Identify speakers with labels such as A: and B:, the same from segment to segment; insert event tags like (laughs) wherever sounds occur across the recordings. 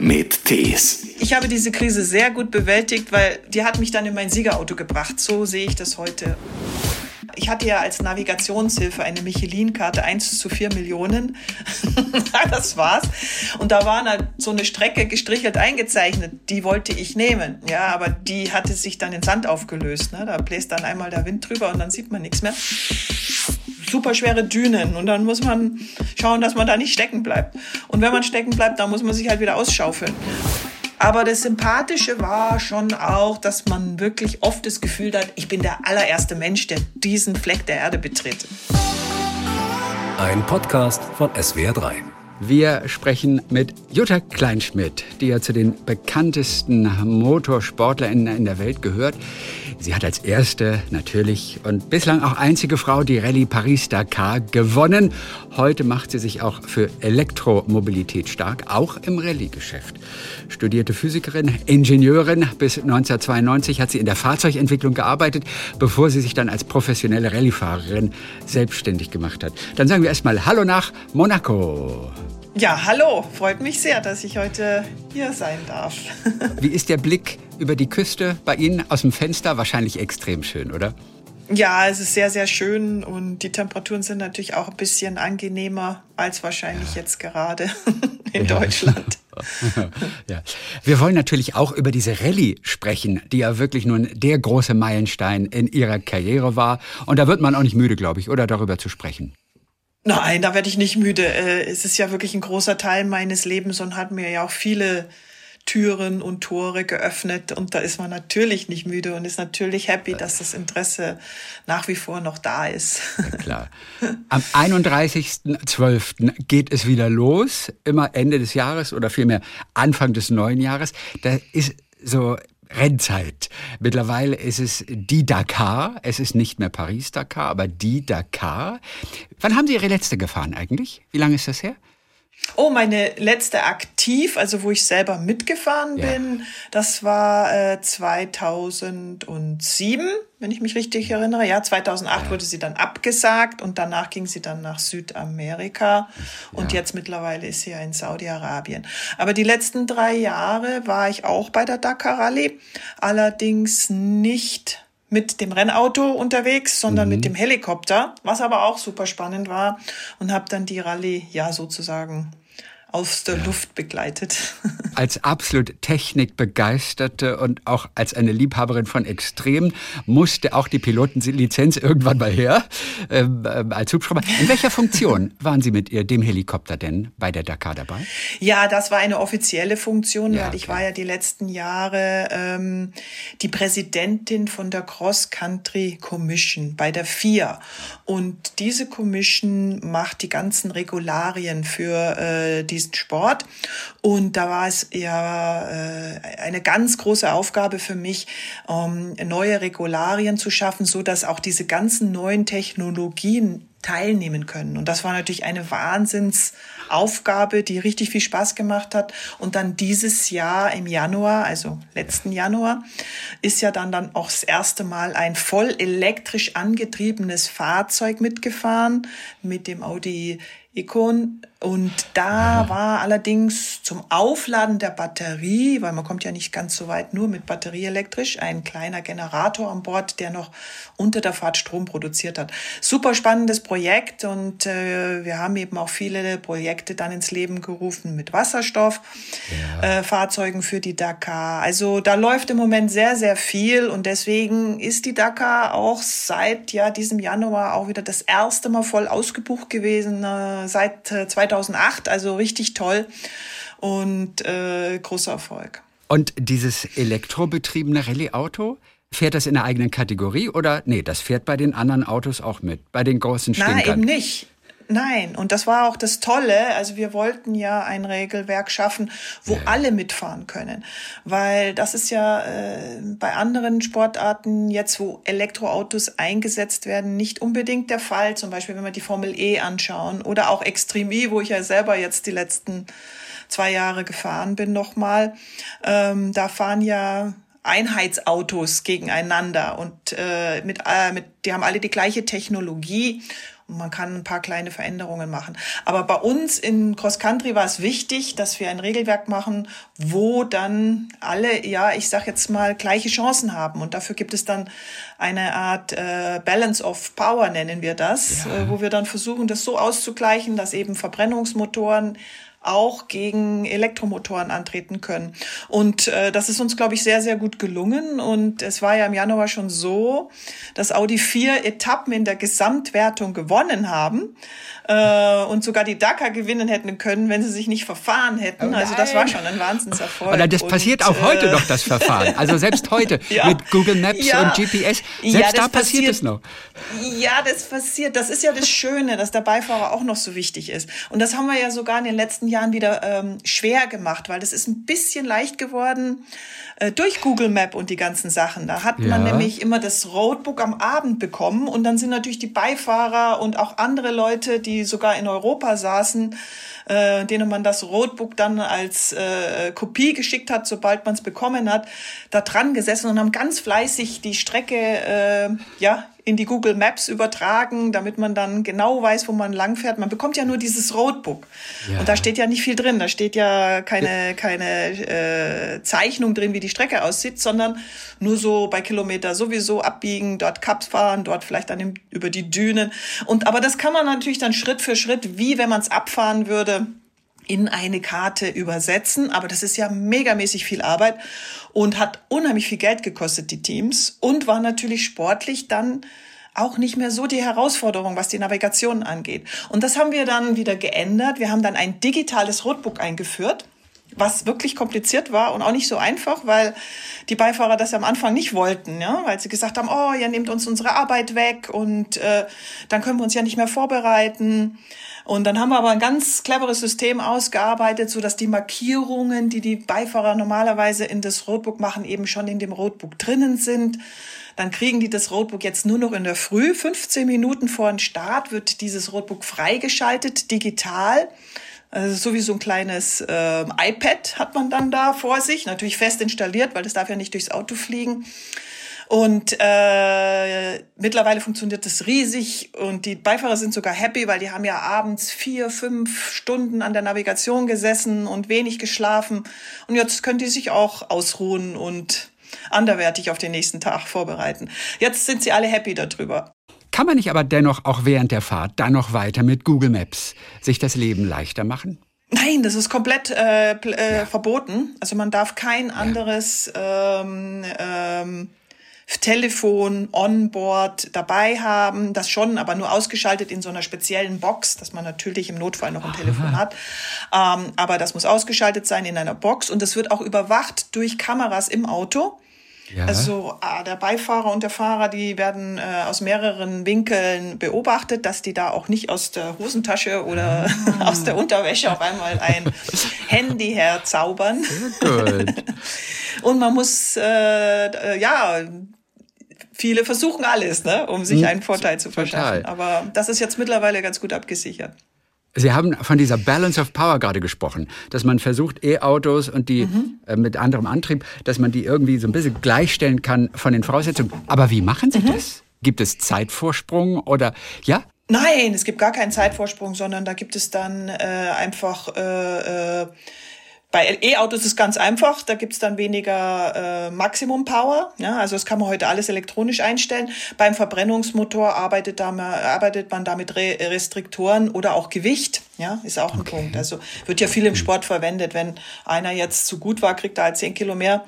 A: mit Tees.
B: Ich habe diese Krise sehr gut bewältigt, weil die hat mich dann in mein Siegerauto gebracht. So sehe ich das heute. Ich hatte ja als Navigationshilfe eine Michelin-Karte 1 zu 4 Millionen. (laughs) das war's. Und da war halt so eine Strecke gestrichelt eingezeichnet. Die wollte ich nehmen. Ja, aber die hatte sich dann in Sand aufgelöst. Ne? Da bläst dann einmal der Wind drüber und dann sieht man nichts mehr. Super schwere Dünen. Und dann muss man schauen, dass man da nicht stecken bleibt. Und wenn man stecken bleibt, dann muss man sich halt wieder ausschaufeln. Aber das Sympathische war schon auch, dass man wirklich oft das Gefühl hat, ich bin der allererste Mensch, der diesen Fleck der Erde betritt.
A: Ein Podcast von SWR3.
C: Wir sprechen mit Jutta Kleinschmidt, die ja zu den bekanntesten MotorsportlerInnen in der Welt gehört. Sie hat als erste natürlich und bislang auch einzige Frau die Rallye Paris-Dakar gewonnen. Heute macht sie sich auch für Elektromobilität stark, auch im Rallye-Geschäft. Studierte Physikerin, Ingenieurin. Bis 1992 hat sie in der Fahrzeugentwicklung gearbeitet, bevor sie sich dann als professionelle Rallyefahrerin selbstständig gemacht hat. Dann sagen wir erstmal Hallo nach Monaco.
B: Ja, hallo. Freut mich sehr, dass ich heute hier sein darf. (laughs)
C: Wie ist der Blick über die Küste bei Ihnen aus dem Fenster? Wahrscheinlich extrem schön, oder?
B: Ja, es ist sehr, sehr schön und die Temperaturen sind natürlich auch ein bisschen angenehmer als wahrscheinlich jetzt gerade (laughs) in ja. Deutschland. (laughs)
C: ja. Wir wollen natürlich auch über diese Rallye sprechen, die ja wirklich nun der große Meilenstein in ihrer Karriere war. Und da wird man auch nicht müde, glaube ich, oder darüber zu sprechen.
B: Nein, da werde ich nicht müde. Äh, es ist ja wirklich ein großer Teil meines Lebens und hat mir ja auch viele Türen und Tore geöffnet und da ist man natürlich nicht müde und ist natürlich happy, dass das Interesse nach wie vor noch da ist.
C: Ja, klar. Am 31.12. geht es wieder los, immer Ende des Jahres oder vielmehr Anfang des neuen Jahres. Da ist so Rennzeit. Mittlerweile ist es die Dakar. Es ist nicht mehr Paris-Dakar, aber die Dakar. Wann haben Sie Ihre letzte gefahren eigentlich? Wie lange ist das her?
B: Oh, meine letzte aktiv, also wo ich selber mitgefahren ja. bin, das war äh, 2007, wenn ich mich richtig erinnere. Ja, 2008 ja. wurde sie dann abgesagt und danach ging sie dann nach Südamerika und ja. jetzt mittlerweile ist sie ja in Saudi-Arabien. Aber die letzten drei Jahre war ich auch bei der Dakar Rallye, allerdings nicht mit dem Rennauto unterwegs, sondern mhm. mit dem Helikopter, was aber auch super spannend war und habe dann die Rallye ja sozusagen aus der ja. Luft begleitet. (laughs)
C: Als absolut Technikbegeisterte und auch als eine Liebhaberin von Extremen musste auch die Pilotenlizenz irgendwann mal her ähm, äh, als Hubschrauber. In welcher Funktion (laughs) waren Sie mit ihr, dem Helikopter denn bei der Dakar dabei?
B: Ja, das war eine offizielle Funktion, ja, weil ich war ja die letzten Jahre ähm, die Präsidentin von der Cross Country Commission bei der FIA und diese Commission macht die ganzen Regularien für äh, die diesen Sport. Und da war es ja äh, eine ganz große Aufgabe für mich, ähm, neue Regularien zu schaffen, so dass auch diese ganzen neuen Technologien teilnehmen können. Und das war natürlich eine Wahnsinnsaufgabe, die richtig viel Spaß gemacht hat. Und dann dieses Jahr im Januar, also letzten Januar, ist ja dann, dann auch das erste Mal ein voll elektrisch angetriebenes Fahrzeug mitgefahren mit dem Audi Ikon. Und da war allerdings zum Aufladen der Batterie, weil man kommt ja nicht ganz so weit nur mit Batterie elektrisch, ein kleiner Generator an Bord, der noch unter der Fahrt Strom produziert hat. Super spannendes Projekt und äh, wir haben eben auch viele Projekte dann ins Leben gerufen mit Wasserstofffahrzeugen ja. äh, für die Dakar. Also da läuft im Moment sehr, sehr viel und deswegen ist die Dakar auch seit ja diesem Januar auch wieder das erste Mal voll ausgebucht gewesen. Äh, seit 2008, äh, also richtig toll und äh, großer Erfolg.
C: Und dieses elektrobetriebene Rallye-Auto, fährt das in der eigenen Kategorie oder nee, das fährt bei den anderen Autos auch mit, bei den großen Stinkern?
B: Nein, eben nicht. Nein, und das war auch das Tolle. Also wir wollten ja ein Regelwerk schaffen, wo ja. alle mitfahren können, weil das ist ja äh, bei anderen Sportarten jetzt, wo Elektroautos eingesetzt werden, nicht unbedingt der Fall. Zum Beispiel, wenn wir die Formel E anschauen oder auch Extreme E, wo ich ja selber jetzt die letzten zwei Jahre gefahren bin nochmal. Ähm, da fahren ja Einheitsautos gegeneinander und äh, mit, äh, mit, die haben alle die gleiche Technologie man kann ein paar kleine Veränderungen machen. Aber bei uns in Cross Country war es wichtig, dass wir ein Regelwerk machen, wo dann alle, ja, ich sag jetzt mal, gleiche Chancen haben. Und dafür gibt es dann eine Art äh, Balance of Power, nennen wir das, ja. äh, wo wir dann versuchen, das so auszugleichen, dass eben Verbrennungsmotoren auch gegen Elektromotoren antreten können. Und äh, das ist uns, glaube ich, sehr, sehr gut gelungen. Und es war ja im Januar schon so, dass Audi vier Etappen in der Gesamtwertung gewonnen haben äh, und sogar die Dakar gewinnen hätten können, wenn sie sich nicht verfahren hätten. Oh also das war schon ein Wahnsinnserfolg.
C: Oder das passiert und, auch heute äh, noch, das Verfahren. Also selbst (laughs) heute ja, mit Google Maps ja, und GPS. Selbst ja, da passiert, passiert es noch.
B: Ja, das passiert. Das ist ja das Schöne, dass der Beifahrer auch noch so wichtig ist. Und das haben wir ja sogar in den letzten Jahren wieder ähm, schwer gemacht, weil das ist ein bisschen leicht geworden äh, durch Google Map und die ganzen Sachen. Da hat ja. man nämlich immer das Roadbook am Abend bekommen und dann sind natürlich die Beifahrer und auch andere Leute, die sogar in Europa saßen, äh, denen man das Roadbook dann als äh, Kopie geschickt hat, sobald man es bekommen hat, da dran gesessen und haben ganz fleißig die Strecke äh, ja in die Google Maps übertragen, damit man dann genau weiß, wo man langfährt. Man bekommt ja nur dieses Roadbook. Ja. Und da steht ja nicht viel drin. Da steht ja keine, keine äh, Zeichnung drin, wie die Strecke aussieht, sondern nur so bei Kilometer sowieso abbiegen, dort Cups fahren, dort vielleicht dann über die Dünen. Und aber das kann man natürlich dann Schritt für Schritt, wie wenn man es abfahren würde, in eine Karte übersetzen. Aber das ist ja megamäßig viel Arbeit und hat unheimlich viel Geld gekostet, die Teams. Und war natürlich sportlich dann auch nicht mehr so die Herausforderung, was die Navigation angeht. Und das haben wir dann wieder geändert. Wir haben dann ein digitales Roadbook eingeführt was wirklich kompliziert war und auch nicht so einfach, weil die Beifahrer das am Anfang nicht wollten, ja, weil sie gesagt haben, oh, ihr nehmt uns unsere Arbeit weg und äh, dann können wir uns ja nicht mehr vorbereiten. Und dann haben wir aber ein ganz cleveres System ausgearbeitet, so dass die Markierungen, die die Beifahrer normalerweise in das Roadbook machen, eben schon in dem Roadbook drinnen sind. Dann kriegen die das Roadbook jetzt nur noch in der Früh. 15 Minuten vor dem Start wird dieses Roadbook freigeschaltet, digital. Also so wie so ein kleines äh, iPad hat man dann da vor sich, natürlich fest installiert, weil das darf ja nicht durchs Auto fliegen. Und äh, mittlerweile funktioniert das riesig und die Beifahrer sind sogar happy, weil die haben ja abends vier, fünf Stunden an der Navigation gesessen und wenig geschlafen. Und jetzt können die sich auch ausruhen und anderwertig auf den nächsten Tag vorbereiten. Jetzt sind sie alle happy darüber.
C: Kann man nicht aber dennoch auch während der Fahrt dann noch weiter mit Google Maps sich das Leben leichter machen?
B: Nein, das ist komplett äh, äh, ja. verboten. Also man darf kein anderes ähm, ähm, Telefon onboard dabei haben, das schon, aber nur ausgeschaltet in so einer speziellen Box, dass man natürlich im Notfall noch ein Aha. Telefon hat. Ähm, aber das muss ausgeschaltet sein in einer Box und das wird auch überwacht durch Kameras im Auto. Ja. Also ah, der Beifahrer und der Fahrer, die werden äh, aus mehreren Winkeln beobachtet, dass die da auch nicht aus der Hosentasche oder ah. (laughs) aus der Unterwäsche auf einmal ein (laughs) Handy herzaubern. Gut. (laughs) und man muss äh, äh, ja viele versuchen alles, ne, um sich einen Vorteil zu verschaffen. Total. Aber das ist jetzt mittlerweile ganz gut abgesichert.
C: Sie haben von dieser Balance of Power gerade gesprochen, dass man versucht, E-Autos und die mhm. äh, mit anderem Antrieb, dass man die irgendwie so ein bisschen gleichstellen kann von den Voraussetzungen. Aber wie machen Sie mhm. das? Gibt es Zeitvorsprung oder ja?
B: Nein, es gibt gar keinen Zeitvorsprung, sondern da gibt es dann äh, einfach äh, äh, bei E-Autos ist es ganz einfach, da gibt's dann weniger äh, Maximum Power. Ja, also das kann man heute alles elektronisch einstellen. Beim Verbrennungsmotor arbeitet, da, arbeitet man da mit Re Restriktoren oder auch Gewicht. Ja, ist auch ein okay. Punkt. Also wird ja viel im Sport verwendet. Wenn einer jetzt zu gut war, kriegt er halt zehn Kilo mehr.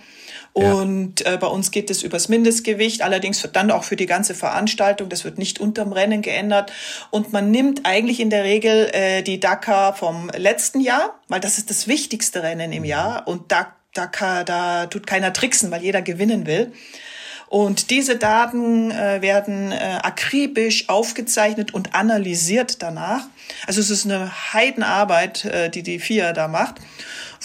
B: Und äh, bei uns geht es übers Mindestgewicht, allerdings wird dann auch für die ganze Veranstaltung, das wird nicht unterm Rennen geändert. Und man nimmt eigentlich in der Regel äh, die Dakar vom letzten Jahr, weil das ist das wichtigste Rennen im Jahr. Und da, da, da tut keiner tricksen, weil jeder gewinnen will. Und diese Daten äh, werden äh, akribisch aufgezeichnet und analysiert danach. Also es ist eine Heidenarbeit, äh, die die FIA da macht.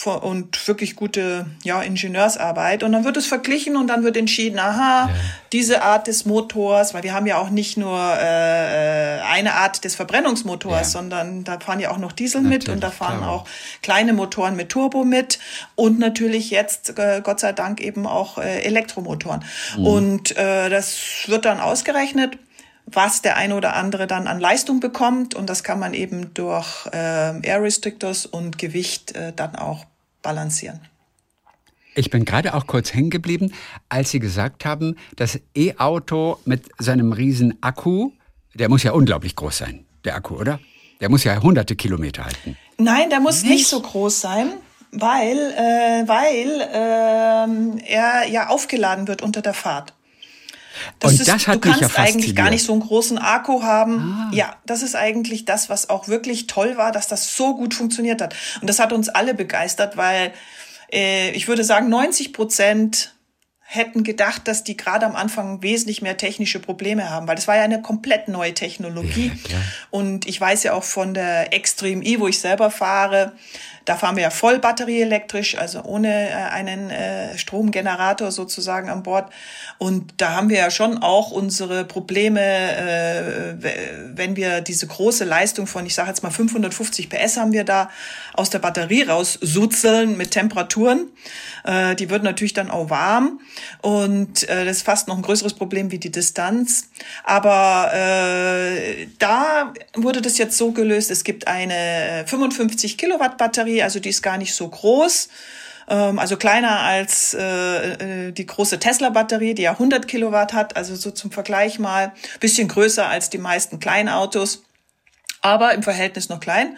B: Und wirklich gute ja, Ingenieursarbeit. Und dann wird es verglichen und dann wird entschieden, aha, ja. diese Art des Motors, weil wir haben ja auch nicht nur äh, eine Art des Verbrennungsmotors, ja. sondern da fahren ja auch noch Diesel natürlich, mit und da fahren klar. auch kleine Motoren mit Turbo mit und natürlich jetzt, äh, Gott sei Dank, eben auch äh, Elektromotoren. Mhm. Und äh, das wird dann ausgerechnet was der eine oder andere dann an Leistung bekommt. Und das kann man eben durch äh, Air Restrictors und Gewicht äh, dann auch balancieren.
C: Ich bin gerade auch kurz hängen geblieben, als Sie gesagt haben, das E-Auto mit seinem riesen Akku, der muss ja unglaublich groß sein, der Akku, oder? Der muss ja hunderte Kilometer halten.
B: Nein, der muss nicht, nicht so groß sein, weil, äh, weil äh, er ja aufgeladen wird unter der Fahrt. Das und ist, das hat du kannst ja eigentlich gar nicht so einen großen Akku haben. Ah. Ja, das ist eigentlich das, was auch wirklich toll war, dass das so gut funktioniert hat. Und das hat uns alle begeistert, weil äh, ich würde sagen, 90 Prozent hätten gedacht, dass die gerade am Anfang wesentlich mehr technische Probleme haben, weil das war ja eine komplett neue Technologie. Ja, und ich weiß ja auch von der Extreme E, wo ich selber fahre, da fahren wir ja voll batterieelektrisch, also ohne äh, einen äh, Stromgenerator sozusagen an Bord. Und da haben wir ja schon auch unsere Probleme, äh, wenn wir diese große Leistung von, ich sage jetzt mal 550 PS haben wir da aus der Batterie raussutzeln mit Temperaturen. Äh, die wird natürlich dann auch warm und äh, das ist fast noch ein größeres Problem wie die Distanz. Aber äh, da wurde das jetzt so gelöst, es gibt eine 55 Kilowatt Batterie, also die ist gar nicht so groß ähm, also kleiner als äh, äh, die große Tesla-Batterie, die ja 100 Kilowatt hat, also so zum Vergleich mal, bisschen größer als die meisten Kleinautos, aber im Verhältnis noch klein.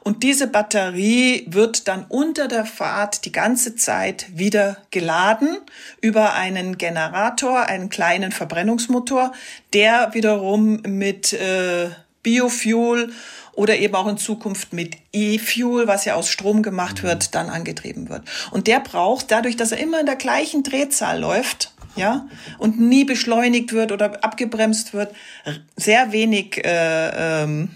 B: Und diese Batterie wird dann unter der Fahrt die ganze Zeit wieder geladen über einen Generator, einen kleinen Verbrennungsmotor, der wiederum mit äh, Biofuel oder eben auch in Zukunft mit E-Fuel, was ja aus Strom gemacht wird, mhm. dann angetrieben wird. Und der braucht dadurch, dass er immer in der gleichen Drehzahl läuft, ja, und nie beschleunigt wird oder abgebremst wird, sehr wenig, äh, ähm,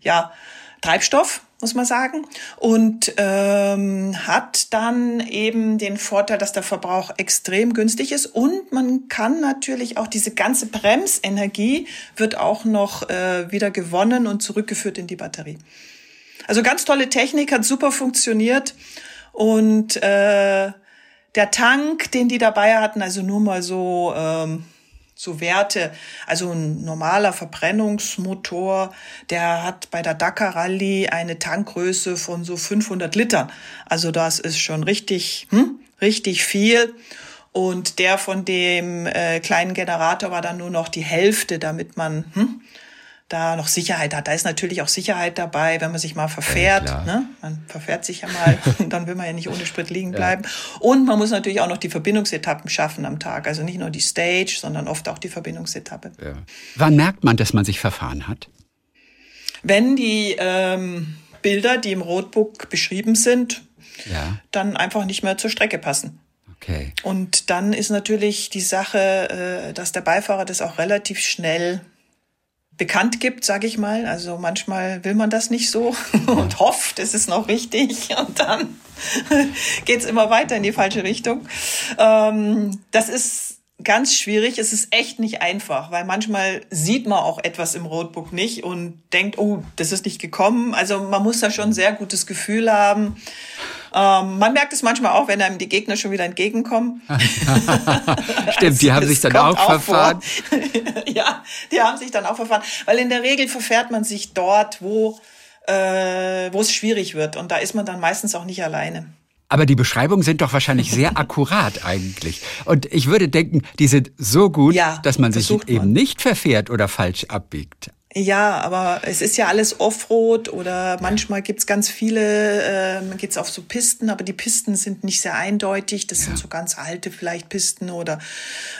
B: ja, Treibstoff muss man sagen. Und ähm, hat dann eben den Vorteil, dass der Verbrauch extrem günstig ist. Und man kann natürlich auch diese ganze Bremsenergie wird auch noch äh, wieder gewonnen und zurückgeführt in die Batterie. Also ganz tolle Technik, hat super funktioniert. Und äh, der Tank, den die dabei hatten, also nur mal so ähm, so Werte. Also ein normaler Verbrennungsmotor, der hat bei der Dakar Rallye eine Tankgröße von so 500 Litern. Also das ist schon richtig, hm, richtig viel. Und der von dem äh, kleinen Generator war dann nur noch die Hälfte, damit man hm, da noch Sicherheit hat. Da ist natürlich auch Sicherheit dabei, wenn man sich mal verfährt. Ja, ne? Man verfährt sich ja mal, (laughs) dann will man ja nicht ohne Sprit liegen bleiben. Ja. Und man muss natürlich auch noch die Verbindungsetappen schaffen am Tag. Also nicht nur die Stage, sondern oft auch die Verbindungsetappe. Ja.
C: Wann merkt man, dass man sich verfahren hat?
B: Wenn die ähm, Bilder, die im Roadbook beschrieben sind, dann einfach nicht mehr zur Strecke passen. Okay. Und dann ist natürlich die Sache, äh, dass der Beifahrer das auch relativ schnell bekannt gibt, sage ich mal. Also manchmal will man das nicht so (laughs) und hofft, es ist noch richtig (laughs) und dann (laughs) geht's immer weiter in die falsche Richtung. Ähm, das ist ganz schwierig. Es ist echt nicht einfach, weil manchmal sieht man auch etwas im Roadbook nicht und denkt, oh, das ist nicht gekommen. Also man muss da schon ein sehr gutes Gefühl haben. Ähm, man merkt es manchmal auch, wenn einem die Gegner schon wieder entgegenkommen. (laughs)
C: Stimmt, die haben sich dann auch, auch verfahren. (laughs)
B: ja, die haben sich dann auch verfahren. Weil in der Regel verfährt man sich dort, wo, äh, wo es schwierig wird. Und da ist man dann meistens auch nicht alleine.
C: Aber die Beschreibungen sind doch wahrscheinlich sehr (laughs) akkurat eigentlich. Und ich würde denken, die sind so gut, ja, dass man sich eben man. nicht verfährt oder falsch abbiegt.
B: Ja, aber es ist ja alles Offroad oder manchmal gibt's ganz viele, äh, man geht's auf so Pisten, aber die Pisten sind nicht sehr eindeutig. Das ja. sind so ganz alte vielleicht Pisten oder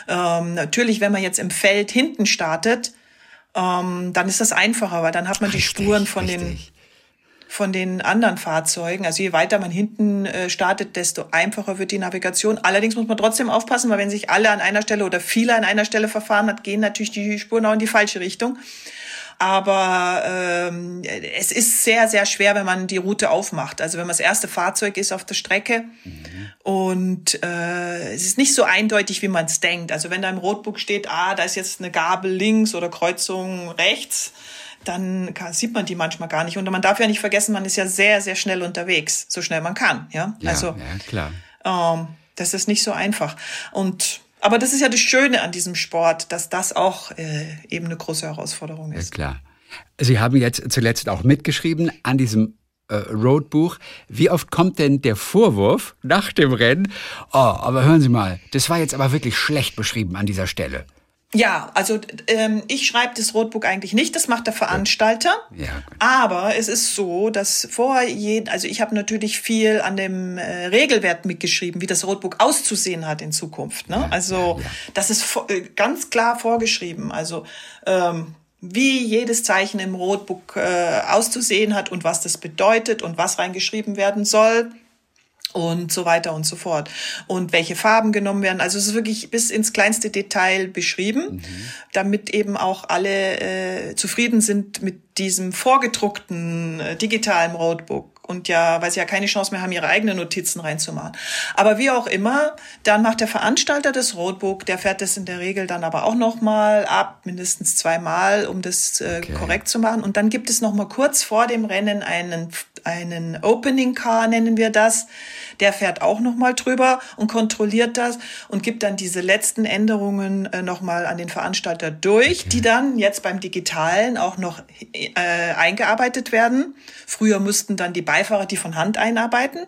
B: ähm, natürlich, wenn man jetzt im Feld hinten startet, ähm, dann ist das einfacher, weil dann hat man richtig, die Spuren von richtig. den von den anderen Fahrzeugen. Also je weiter man hinten äh, startet, desto einfacher wird die Navigation. Allerdings muss man trotzdem aufpassen, weil wenn sich alle an einer Stelle oder viele an einer Stelle verfahren hat, gehen natürlich die Spuren auch in die falsche Richtung. Aber ähm, es ist sehr, sehr schwer, wenn man die Route aufmacht. Also wenn man das erste Fahrzeug ist auf der Strecke. Mhm. Und äh, es ist nicht so eindeutig, wie man es denkt. Also wenn da im Roadbook steht, ah, da ist jetzt eine Gabel links oder Kreuzung rechts, dann kann, sieht man die manchmal gar nicht. Und man darf ja nicht vergessen, man ist ja sehr, sehr schnell unterwegs, so schnell man kann. Ja,
C: ja also ja, klar.
B: Ähm, das ist nicht so einfach. Und aber das ist ja das Schöne an diesem Sport, dass das auch äh, eben eine große Herausforderung ist.
C: Ja, klar. Sie haben jetzt zuletzt auch mitgeschrieben an diesem äh, Roadbuch. Wie oft kommt denn der Vorwurf nach dem Rennen? Oh, aber hören Sie mal, das war jetzt aber wirklich schlecht beschrieben an dieser Stelle.
B: Ja, also ähm, ich schreibe das Roadbook eigentlich nicht, das macht der Veranstalter. Ja. Aber es ist so, dass vor jedem, also ich habe natürlich viel an dem äh, Regelwert mitgeschrieben, wie das Roadbook auszusehen hat in Zukunft. Ne? Also ja, das ist äh, ganz klar vorgeschrieben. Also ähm, wie jedes Zeichen im Roadbook äh, auszusehen hat und was das bedeutet und was reingeschrieben werden soll und so weiter und so fort. Und welche Farben genommen werden. Also es ist wirklich bis ins kleinste Detail beschrieben, mhm. damit eben auch alle äh, zufrieden sind mit diesem vorgedruckten äh, digitalen Roadbook und ja, weil sie ja keine Chance mehr haben, ihre eigenen Notizen reinzumachen. Aber wie auch immer, dann macht der Veranstalter das Roadbook, der fährt das in der Regel dann aber auch nochmal ab, mindestens zweimal, um das äh, okay. korrekt zu machen. Und dann gibt es nochmal kurz vor dem Rennen einen, einen Opening Car, nennen wir das der fährt auch nochmal drüber und kontrolliert das und gibt dann diese letzten Änderungen äh, nochmal an den Veranstalter durch, die dann jetzt beim Digitalen auch noch äh, eingearbeitet werden. Früher mussten dann die Beifahrer die von Hand einarbeiten,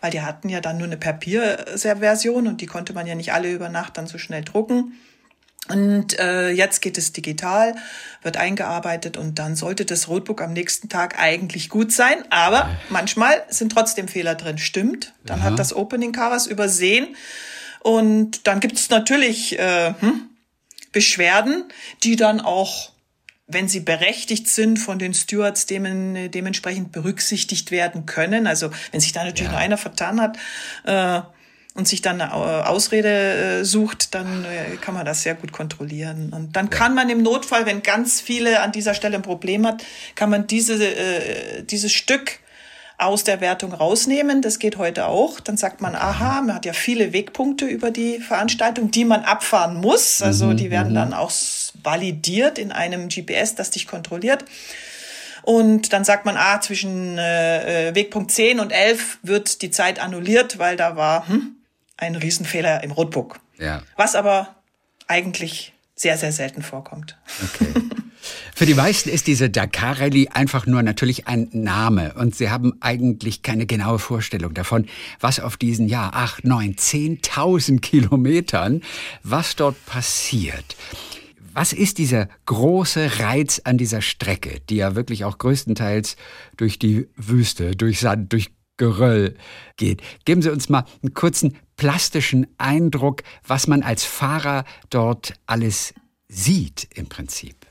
B: weil die hatten ja dann nur eine Papierversion und die konnte man ja nicht alle über Nacht dann so schnell drucken. Und äh, jetzt geht es digital, wird eingearbeitet und dann sollte das Roadbook am nächsten Tag eigentlich gut sein. Aber manchmal sind trotzdem Fehler drin. Stimmt. Dann Aha. hat das Opening Car übersehen. Und dann gibt es natürlich äh, hm, Beschwerden, die dann auch, wenn sie berechtigt sind, von den Stewards demen, dementsprechend berücksichtigt werden können. Also wenn sich da natürlich ja. nur einer vertan hat, äh, und sich dann eine Ausrede äh, sucht, dann äh, kann man das sehr gut kontrollieren. Und dann kann man im Notfall, wenn ganz viele an dieser Stelle ein Problem hat, kann man diese, äh, dieses Stück aus der Wertung rausnehmen. Das geht heute auch. Dann sagt man, aha, man hat ja viele Wegpunkte über die Veranstaltung, die man abfahren muss. Also mhm, die werden mhm. dann auch validiert in einem GPS, das dich kontrolliert. Und dann sagt man, ah, zwischen äh, Wegpunkt 10 und 11 wird die Zeit annulliert, weil da war hm, ein Riesenfehler im Roadbook. Ja. Was aber eigentlich sehr, sehr selten vorkommt.
C: Okay. (laughs) Für die meisten ist diese Dakar Rallye einfach nur natürlich ein Name und sie haben eigentlich keine genaue Vorstellung davon, was auf diesen ja acht, neun, zehntausend Kilometern, was dort passiert. Was ist dieser große Reiz an dieser Strecke, die ja wirklich auch größtenteils durch die Wüste, durch Sand, durch Geröll geht. Geben Sie uns mal einen kurzen plastischen Eindruck, was man als Fahrer dort alles sieht im Prinzip.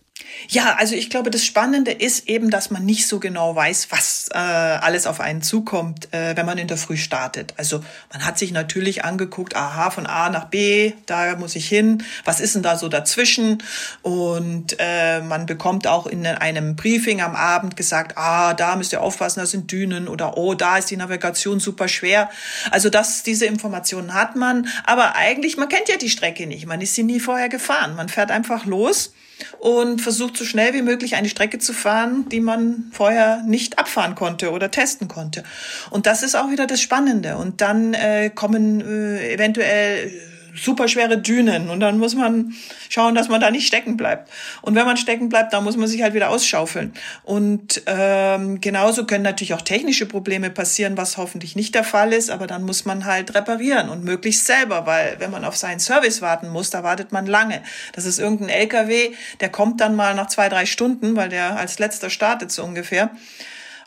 B: Ja, also ich glaube, das Spannende ist eben, dass man nicht so genau weiß, was äh, alles auf einen zukommt, äh, wenn man in der Früh startet. Also man hat sich natürlich angeguckt, aha, von A nach B, da muss ich hin, was ist denn da so dazwischen? Und äh, man bekommt auch in einem Briefing am Abend gesagt, ah, da müsst ihr aufpassen, da sind Dünen oder oh, da ist die Navigation super schwer. Also das, diese Informationen hat man, aber eigentlich, man kennt ja die Strecke nicht, man ist sie nie vorher gefahren. Man fährt einfach los und versucht so schnell wie möglich eine Strecke zu fahren, die man vorher nicht abfahren konnte oder testen konnte. Und das ist auch wieder das Spannende. Und dann äh, kommen äh, eventuell super schwere Dünen und dann muss man schauen, dass man da nicht stecken bleibt. Und wenn man stecken bleibt, dann muss man sich halt wieder ausschaufeln. Und ähm, genauso können natürlich auch technische Probleme passieren, was hoffentlich nicht der Fall ist, aber dann muss man halt reparieren und möglichst selber, weil wenn man auf seinen Service warten muss, da wartet man lange. Das ist irgendein LKW, der kommt dann mal nach zwei, drei Stunden, weil der als letzter startet so ungefähr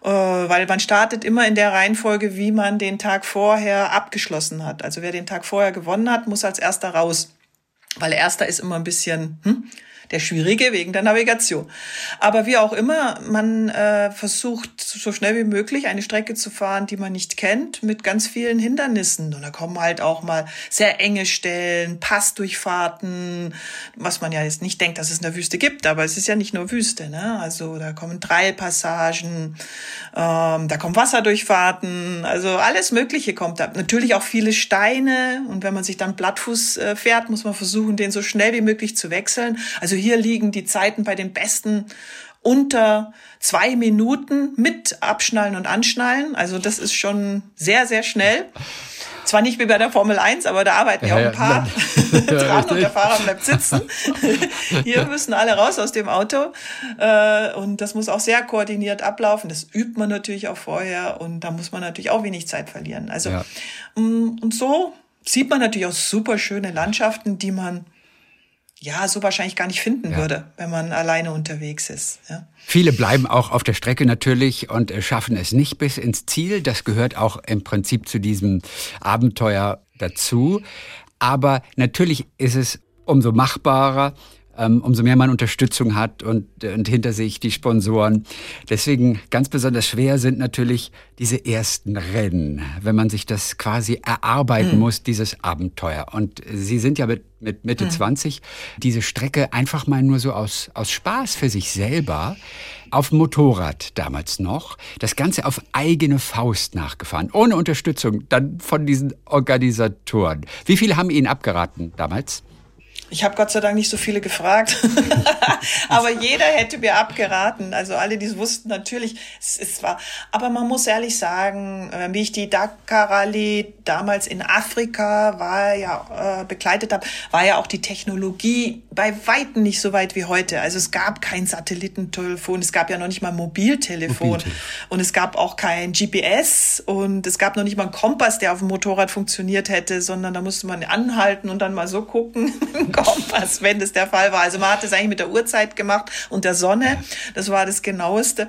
B: äh, weil man startet immer in der Reihenfolge, wie man den Tag vorher abgeschlossen hat. Also wer den Tag vorher gewonnen hat, muss als erster raus. weil erster ist immer ein bisschen hm, der schwierige wegen der Navigation. Aber wie auch immer, man äh, versucht so schnell wie möglich eine Strecke zu fahren, die man nicht kennt, mit ganz vielen Hindernissen. Und da kommen halt auch mal sehr enge Stellen, Passdurchfahrten, was man ja jetzt nicht denkt, dass es in der Wüste gibt, aber es ist ja nicht nur Wüste. Ne? Also da kommen Trailpassagen, ähm, da kommen Wasserdurchfahrten, also alles Mögliche kommt da. Natürlich auch viele Steine und wenn man sich dann Blattfuß äh, fährt, muss man versuchen, den so schnell wie möglich zu wechseln. Also hier liegen die Zeiten bei den Besten unter zwei Minuten mit Abschnallen und Anschnallen. Also das ist schon sehr, sehr schnell. Zwar nicht wie bei der Formel 1, aber da arbeiten ja, ja auch ein paar (laughs) (laughs) dran und der Fahrer bleibt sitzen. (laughs) Hier müssen alle raus aus dem Auto. Äh, und das muss auch sehr koordiniert ablaufen. Das übt man natürlich auch vorher und da muss man natürlich auch wenig Zeit verlieren. Also, ja. Mm, und so sieht man natürlich auch super schöne Landschaften, die man ja, so wahrscheinlich gar nicht finden ja. würde, wenn man alleine unterwegs ist. Ja.
C: Viele bleiben auch auf der Strecke natürlich und äh, schaffen es nicht bis ins Ziel. Das gehört auch im Prinzip zu diesem Abenteuer dazu. Aber natürlich ist es umso machbarer, ähm, umso mehr man Unterstützung hat und, und hinter sich die Sponsoren. Deswegen ganz besonders schwer sind natürlich diese ersten Rennen, wenn man sich das quasi erarbeiten mhm. muss, dieses Abenteuer. Und Sie sind ja mit, mit Mitte mhm. 20 diese Strecke einfach mal nur so aus, aus Spaß für sich selber auf Motorrad damals noch, das Ganze auf eigene Faust nachgefahren, ohne Unterstützung dann von diesen Organisatoren. Wie viele haben Ihnen abgeraten damals?
B: Ich habe Gott sei Dank nicht so viele gefragt, (laughs) aber jeder hätte mir abgeraten. Also alle, die es wussten, natürlich, es, es war. Aber man muss ehrlich sagen, äh, wie ich die Dakar Rallye damals in Afrika war ja äh, begleitet habe, war ja auch die Technologie bei weitem nicht so weit wie heute. Also es gab kein Satellitentelefon, es gab ja noch nicht mal Mobiltelefon Mobiltelefon. und es gab auch kein GPS und es gab noch nicht mal einen Kompass, der auf dem Motorrad funktioniert hätte, sondern da musste man anhalten und dann mal so gucken Kompass, wenn das der Fall war. Also man hat das eigentlich mit der Uhrzeit gemacht und der Sonne. Das war das Genaueste.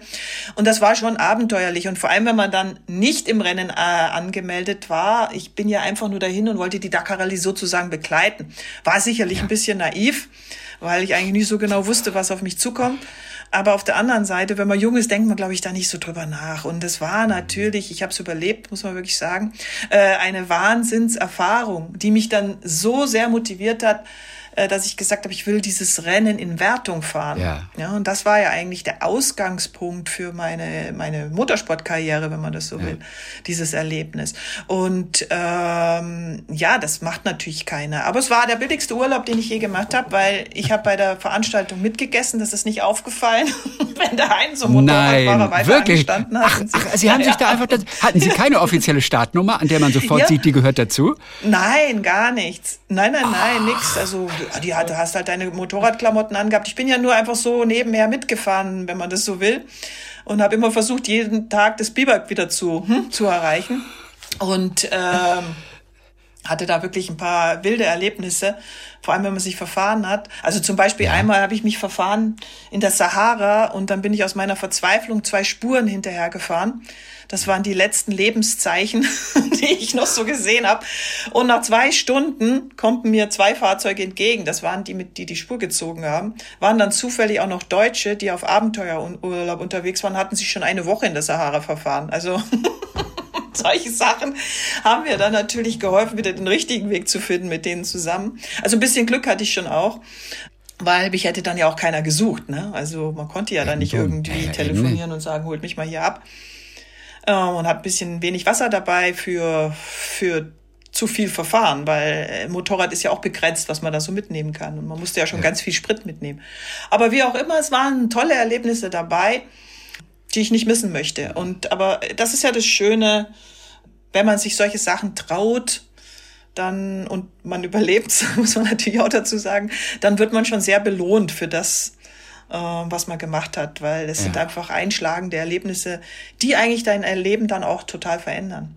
B: Und das war schon abenteuerlich. Und vor allem, wenn man dann nicht im Rennen äh, angemeldet war, ich bin ja einfach nur dahin und wollte die Dakar Rallye sozusagen begleiten. War sicherlich ja. ein bisschen naiv, weil ich eigentlich nicht so genau wusste, was auf mich zukommt. Aber auf der anderen Seite, wenn man jung ist, denkt man, glaube ich, da nicht so drüber nach. Und es war natürlich, ich habe es überlebt, muss man wirklich sagen, äh, eine Wahnsinnserfahrung, die mich dann so sehr motiviert hat, dass ich gesagt habe, ich will dieses Rennen in Wertung fahren. Ja. ja. Und das war ja eigentlich der Ausgangspunkt für meine, meine Motorsportkarriere, wenn man das so ja. will, dieses Erlebnis. Und ähm, ja, das macht natürlich keiner. Aber es war der billigste Urlaub, den ich je gemacht habe, weil ich habe bei der Veranstaltung mitgegessen, das ist nicht aufgefallen, (laughs) wenn der ein so Motorradfahrer weiter
C: wirklich? angestanden hat. Ach, ach, Sie haben (laughs) ja. sich da einfach, das, hatten Sie keine offizielle Startnummer, an der man sofort sieht, die gehört dazu?
B: Nein, gar nichts. Nein, nein, nein, nix. Also die, du hast halt deine Motorradklamotten angehabt. Ich bin ja nur einfach so nebenher mitgefahren, wenn man das so will. Und habe immer versucht, jeden Tag das Biwak wieder zu, hm, zu erreichen. Und ähm, hatte da wirklich ein paar wilde Erlebnisse, vor allem wenn man sich verfahren hat. Also zum Beispiel ja. einmal habe ich mich verfahren in der Sahara und dann bin ich aus meiner Verzweiflung zwei Spuren hinterhergefahren. Das waren die letzten Lebenszeichen, (laughs) die ich noch so gesehen habe. Und nach zwei Stunden konnten mir zwei Fahrzeuge entgegen. Das waren die, mit die die Spur gezogen haben. Waren dann zufällig auch noch Deutsche, die auf Abenteuerurlaub unterwegs waren, hatten sich schon eine Woche in der Sahara verfahren. Also (laughs) solche Sachen haben mir dann natürlich geholfen, wieder den richtigen Weg zu finden mit denen zusammen. Also ein bisschen Glück hatte ich schon auch. Weil mich hätte dann ja auch keiner gesucht, ne? Also man konnte ja dann nicht irgendwie telefonieren und sagen, holt mich mal hier ab äh, und hat ein bisschen wenig Wasser dabei für, für zu viel Verfahren, weil äh, Motorrad ist ja auch begrenzt, was man da so mitnehmen kann. Und man musste ja schon ja. ganz viel Sprit mitnehmen. Aber wie auch immer, es waren tolle Erlebnisse dabei, die ich nicht missen möchte. Und aber das ist ja das Schöne, wenn man sich solche Sachen traut, dann und man (laughs) überlebt, muss man natürlich auch dazu sagen, dann wird man schon sehr belohnt für das, äh, was man gemacht hat, weil es ja. sind einfach einschlagende Erlebnisse, die eigentlich dein Erleben dann auch total verändern.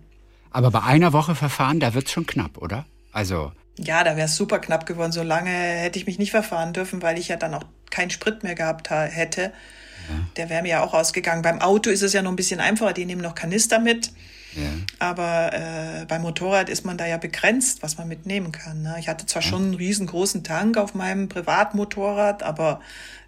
C: Aber bei einer Woche Verfahren, da wird's schon knapp, oder? Also.
B: Ja, da wäre es super knapp geworden. So lange hätte ich mich nicht verfahren dürfen, weil ich ja dann auch keinen Sprit mehr gehabt hätte. Ja. Der wäre mir ja auch ausgegangen. Beim Auto ist es ja noch ein bisschen einfacher. Die nehmen noch Kanister mit. Ja. Aber äh, beim Motorrad ist man da ja begrenzt, was man mitnehmen kann. Ne? Ich hatte zwar ja. schon einen riesengroßen Tank auf meinem Privatmotorrad, aber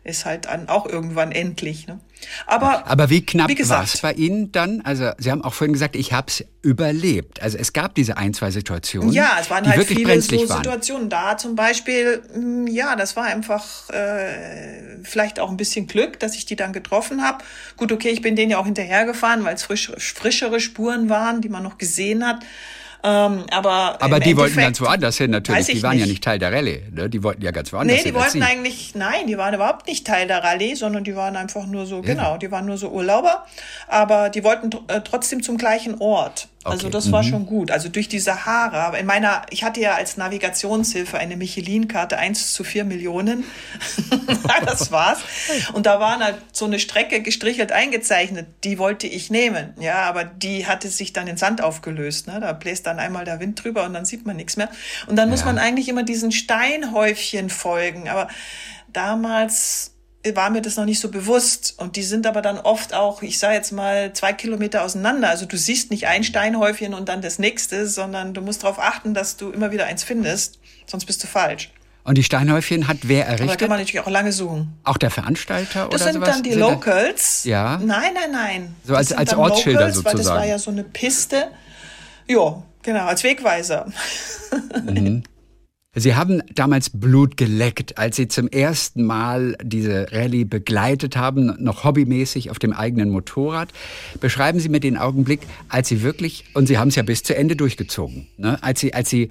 B: ist halt an, auch irgendwann endlich. Ne?
C: Aber, Aber wie knapp war es bei Ihnen dann? Also Sie haben auch vorhin gesagt, ich habe es überlebt. Also es gab diese ein, zwei Situationen.
B: Ja, es waren die halt viele so Situationen. Da zum Beispiel, hm, ja, das war einfach äh, vielleicht auch ein bisschen Glück, dass ich die dann getroffen habe. Gut, okay, ich bin denen ja auch hinterhergefahren, weil es frisch, frischere Spuren waren, die man noch gesehen hat. Ähm, aber
C: aber die wollten ganz woanders hin natürlich. Die waren nicht. ja nicht Teil der Rallye. Ne? Die wollten ja ganz woanders hin.
B: Nee, die wollten eigentlich, nein, die waren überhaupt nicht Teil der Rallye, sondern die waren einfach nur so, ja. genau, die waren nur so Urlauber. Aber die wollten äh, trotzdem zum gleichen Ort. Also das war mhm. schon gut. Also durch die Sahara. Aber in meiner, ich hatte ja als Navigationshilfe eine Michelin-Karte 1 zu 4 Millionen. (laughs) das war's. Und da war halt so eine Strecke gestrichelt eingezeichnet. Die wollte ich nehmen. Ja, aber die hatte sich dann in Sand aufgelöst. Ne? Da bläst dann einmal der Wind drüber und dann sieht man nichts mehr. Und dann ja. muss man eigentlich immer diesen Steinhäufchen folgen. Aber damals war mir das noch nicht so bewusst. Und die sind aber dann oft auch, ich sage jetzt mal, zwei Kilometer auseinander. Also du siehst nicht ein Steinhäufchen und dann das nächste, sondern du musst darauf achten, dass du immer wieder eins findest, sonst bist du falsch.
C: Und die Steinhäufchen hat wer errichtet? Da
B: kann man natürlich auch lange suchen.
C: Auch der Veranstalter
B: das
C: oder
B: sind dann die sind Locals.
C: Ja.
B: Nein, nein, nein.
C: So als, als Ortsschilder Locals, sozusagen. Weil das
B: war ja so eine Piste. Ja, genau, als Wegweiser.
C: Mhm. (laughs) Sie haben damals Blut geleckt, als Sie zum ersten Mal diese Rallye begleitet haben, noch hobbymäßig auf dem eigenen Motorrad. Beschreiben Sie mir den Augenblick, als Sie wirklich, und Sie haben es ja bis zu Ende durchgezogen, ne? als Sie, als Sie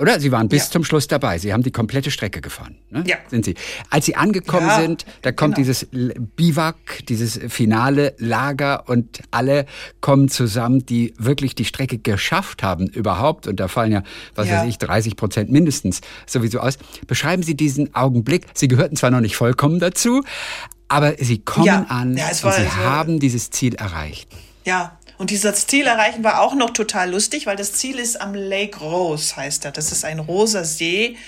C: oder? Sie waren bis ja. zum Schluss dabei. Sie haben die komplette Strecke gefahren. Ne? Ja. Sind Sie. Als Sie angekommen ja, sind, da kommt genau. dieses Biwak, dieses finale Lager und alle kommen zusammen, die wirklich die Strecke geschafft haben überhaupt. Und da fallen ja, was ja. weiß ich, 30 Prozent mindestens sowieso aus. Beschreiben Sie diesen Augenblick. Sie gehörten zwar noch nicht vollkommen dazu, aber Sie kommen an und Sie also haben dieses Ziel erreicht.
B: Ja, und dieses Ziel erreichen war auch noch total lustig, weil das Ziel ist am Lake Rose, heißt er. Das ist ein rosa See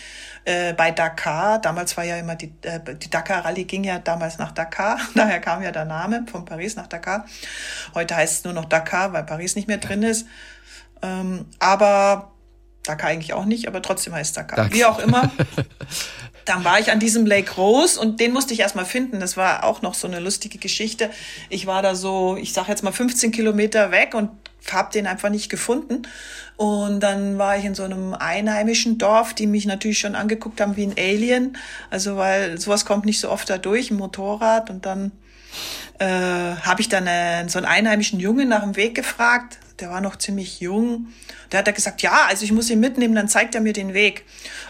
B: äh, bei Dakar. Damals war ja immer die, äh, die Dakar Rallye ging ja damals nach Dakar. (laughs) Daher kam ja der Name von Paris nach Dakar. Heute heißt es nur noch Dakar, weil Paris nicht mehr drin ist. Ähm, aber Dakar eigentlich auch nicht, aber trotzdem heißt Dakar. Dakar. Wie auch immer. (laughs) dann war ich an diesem Lake Rose und den musste ich erstmal finden. Das war auch noch so eine lustige Geschichte. Ich war da so, ich sag jetzt mal 15 Kilometer weg und habe den einfach nicht gefunden. Und dann war ich in so einem einheimischen Dorf, die mich natürlich schon angeguckt haben wie ein Alien. Also weil sowas kommt nicht so oft da durch, ein Motorrad. Und dann äh, habe ich dann äh, so einen einheimischen Jungen nach dem Weg gefragt. Der war noch ziemlich jung. Der hat er gesagt, ja, also ich muss ihn mitnehmen, dann zeigt er mir den Weg.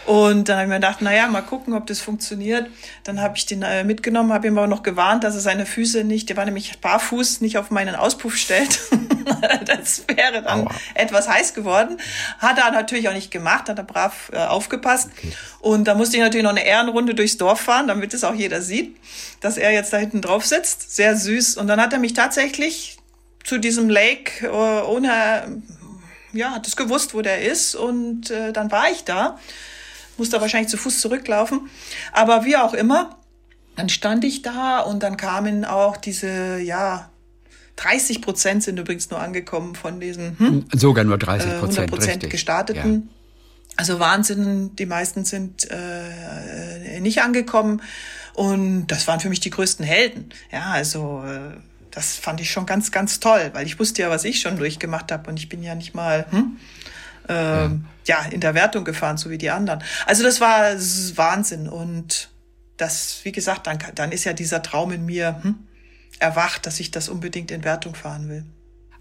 B: Und dann habe ich mir gedacht, naja, mal gucken, ob das funktioniert. Dann habe ich den äh, mitgenommen, habe ihm aber noch gewarnt, dass er seine Füße nicht, der war nämlich barfuß, nicht auf meinen Auspuff stellt. (laughs) das wäre dann Aua. etwas heiß geworden. Hat er natürlich auch nicht gemacht, hat er brav äh, aufgepasst. Okay. Und da musste ich natürlich noch eine Ehrenrunde durchs Dorf fahren, damit es auch jeder sieht, dass er jetzt da hinten drauf sitzt. Sehr süß. Und dann hat er mich tatsächlich zu diesem Lake äh, ohne ja, hat es gewusst, wo der ist und äh, dann war ich da. Musste wahrscheinlich zu Fuß zurücklaufen. Aber wie auch immer, dann stand ich da und dann kamen auch diese, ja, 30 Prozent sind übrigens nur angekommen von diesen hm,
C: sogar nur 30 Prozent,
B: 100 Prozent gestarteten. Ja. Also Wahnsinn, die meisten sind äh, nicht angekommen und das waren für mich die größten Helden. Ja, also äh, das fand ich schon ganz, ganz toll, weil ich wusste ja, was ich schon durchgemacht habe und ich bin ja nicht mal hm, äh, ja. ja. in der Wertung gefahren, so wie die anderen. Also das war Wahnsinn und das, wie gesagt, dann, dann ist ja dieser Traum in mir hm, erwacht, dass ich das unbedingt in Wertung fahren will.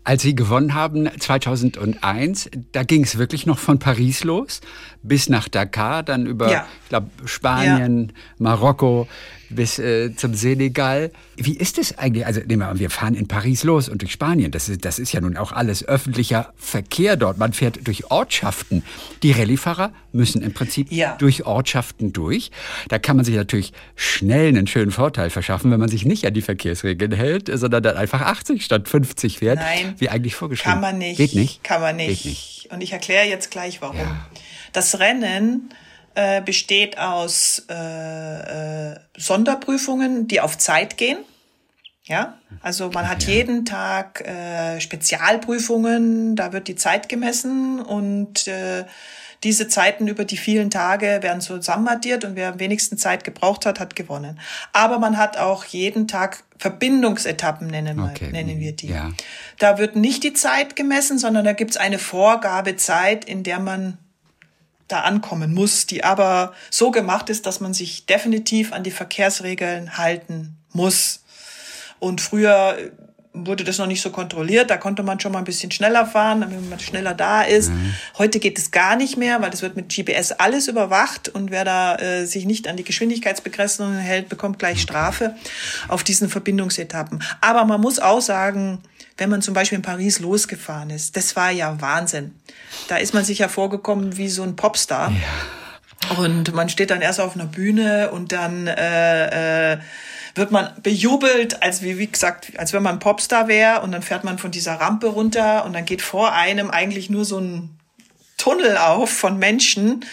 C: Als Sie gewonnen haben 2001, da ging es wirklich noch von Paris los bis nach Dakar, dann über ja. ich glaube Spanien, ja. Marokko, bis äh, zum Senegal. Wie ist es eigentlich? Also nehmen wir an, wir fahren in Paris los und durch Spanien. Das ist, das ist ja nun auch alles öffentlicher Verkehr dort. Man fährt durch Ortschaften. Die Rallyefahrer müssen im Prinzip ja. durch Ortschaften durch. Da kann man sich natürlich schnell einen schönen Vorteil verschaffen, wenn man sich nicht an die Verkehrsregeln hält, sondern dann einfach 80 statt 50 fährt,
B: Nein,
C: wie eigentlich vorgeschrieben.
B: Kann man nicht.
C: Geht nicht?
B: Kann man nicht. Nicht. Und ich erkläre jetzt gleich, warum. Ja. Das Rennen äh, besteht aus äh, äh, Sonderprüfungen, die auf Zeit gehen. Ja, also man hat jeden Tag äh, Spezialprüfungen, da wird die Zeit gemessen und äh, diese Zeiten über die vielen Tage werden zusammenaddiert und wer am wenigsten Zeit gebraucht hat, hat gewonnen. Aber man hat auch jeden Tag Verbindungsetappen, nennen, okay. nennen wir die. Ja. Da wird nicht die Zeit gemessen, sondern da gibt's eine Vorgabezeit, in der man da ankommen muss, die aber so gemacht ist, dass man sich definitiv an die Verkehrsregeln halten muss. Und früher wurde das noch nicht so kontrolliert. Da konnte man schon mal ein bisschen schneller fahren, damit man schneller da ist. Mhm. Heute geht es gar nicht mehr, weil das wird mit GPS alles überwacht und wer da äh, sich nicht an die Geschwindigkeitsbegrenzungen hält, bekommt gleich Strafe auf diesen Verbindungsetappen. Aber man muss auch sagen, wenn man zum Beispiel in Paris losgefahren ist, das war ja Wahnsinn. Da ist man sich ja vorgekommen wie so ein Popstar. Ja. Und man steht dann erst auf einer Bühne und dann äh, äh, wird man bejubelt, als wie, wie gesagt, als wenn man Popstar wäre und dann fährt man von dieser Rampe runter und dann geht vor einem eigentlich nur so ein Tunnel auf von Menschen.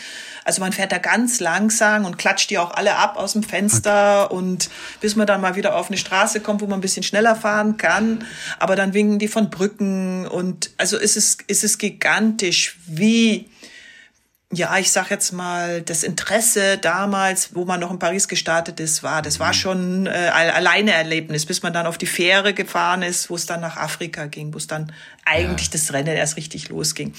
B: Also man fährt da ganz langsam und klatscht die auch alle ab aus dem Fenster okay. und bis man dann mal wieder auf eine Straße kommt, wo man ein bisschen schneller fahren kann. Aber dann winken die von Brücken und also ist es, ist es gigantisch, wie ja, ich sag jetzt mal, das Interesse damals, wo man noch in Paris gestartet ist, war, das war mhm. schon äh, alleine Erlebnis, bis man dann auf die Fähre gefahren ist, wo es dann nach Afrika ging, wo es dann eigentlich ja. das Rennen erst richtig losging.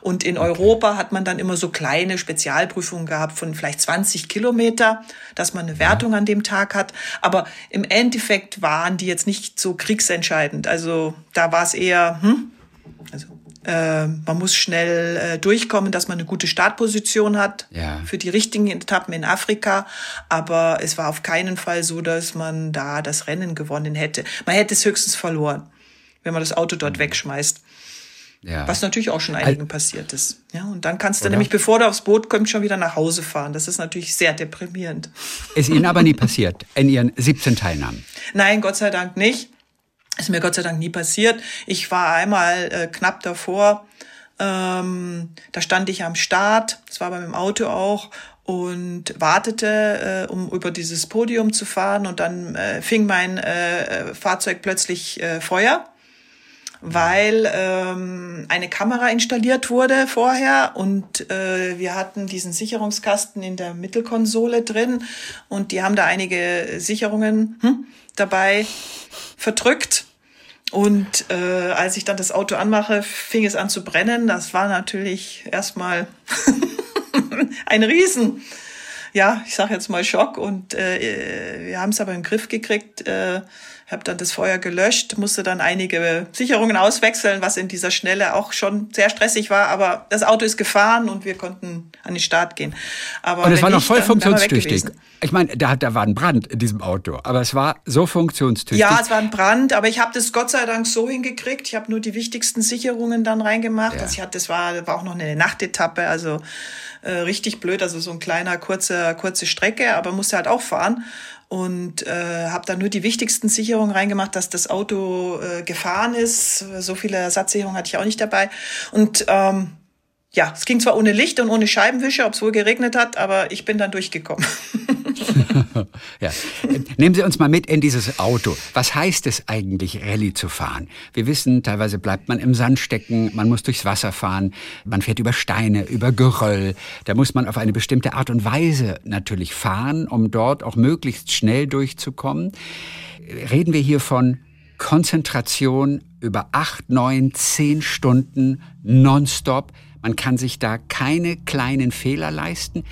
B: Und in okay. Europa hat man dann immer so kleine Spezialprüfungen gehabt von vielleicht 20 Kilometer, dass man eine Wertung an dem Tag hat. Aber im Endeffekt waren die jetzt nicht so kriegsentscheidend. Also da war es eher, hm, also äh, man muss schnell äh, durchkommen, dass man eine gute Startposition hat ja. für die richtigen Etappen in Afrika. Aber es war auf keinen Fall so, dass man da das Rennen gewonnen hätte. Man hätte es höchstens verloren, wenn man das Auto dort mhm. wegschmeißt. Ja. Was natürlich auch schon einigen Al passiert ist. Ja, und dann kannst du Oder? nämlich, bevor du aufs Boot kommst, schon wieder nach Hause fahren. Das ist natürlich sehr deprimierend.
C: Ist Ihnen aber nie passiert in Ihren 17 Teilnahmen?
B: Nein, Gott sei Dank nicht. Ist mir Gott sei Dank nie passiert. Ich war einmal äh, knapp davor. Ähm, da stand ich am Start, das war bei meinem Auto auch, und wartete, äh, um über dieses Podium zu fahren. Und dann äh, fing mein äh, Fahrzeug plötzlich äh, Feuer, weil ähm, eine Kamera installiert wurde vorher und äh, wir hatten diesen Sicherungskasten in der Mittelkonsole drin und die haben da einige Sicherungen hm, dabei verdrückt. Und äh, als ich dann das Auto anmache, fing es an zu brennen. Das war natürlich erstmal (laughs) ein Riesen. Ja, ich sage jetzt mal Schock. Und äh, wir haben es aber im Griff gekriegt. Äh, habe dann das Feuer gelöscht, musste dann einige Sicherungen auswechseln, was in dieser Schnelle auch schon sehr stressig war. Aber das Auto ist gefahren und wir konnten an den Start gehen.
C: Aber und es war noch voll funktionstüchtig. Ich meine, da, da war ein Brand in diesem Auto, aber es war so funktionstüchtig.
B: Ja, es war ein Brand, aber ich habe das Gott sei Dank so hingekriegt. Ich habe nur die wichtigsten Sicherungen dann reingemacht. Ja. Also ich hatte, das war, war auch noch eine Nachtetappe, also äh, richtig blöd, also so ein kleiner kurzer kurze Strecke, aber musste halt auch fahren und äh, habe da nur die wichtigsten Sicherungen reingemacht, dass das Auto äh, gefahren ist. So viele Ersatzsicherungen hatte ich auch nicht dabei. Und ähm, ja, es ging zwar ohne Licht und ohne Scheibenwischer, ob es wohl geregnet hat, aber ich bin dann durchgekommen. (laughs)
C: ja. Nehmen Sie uns mal mit in dieses Auto. Was heißt es eigentlich, Rallye zu fahren? Wir wissen, teilweise bleibt man im Sand stecken, man muss durchs Wasser fahren, man fährt über Steine, über Geröll. Da muss man auf eine bestimmte Art und Weise natürlich fahren, um dort auch möglichst schnell durchzukommen. Reden wir hier von Konzentration über acht, neun, zehn Stunden nonstop. Man kann sich da keine kleinen Fehler leisten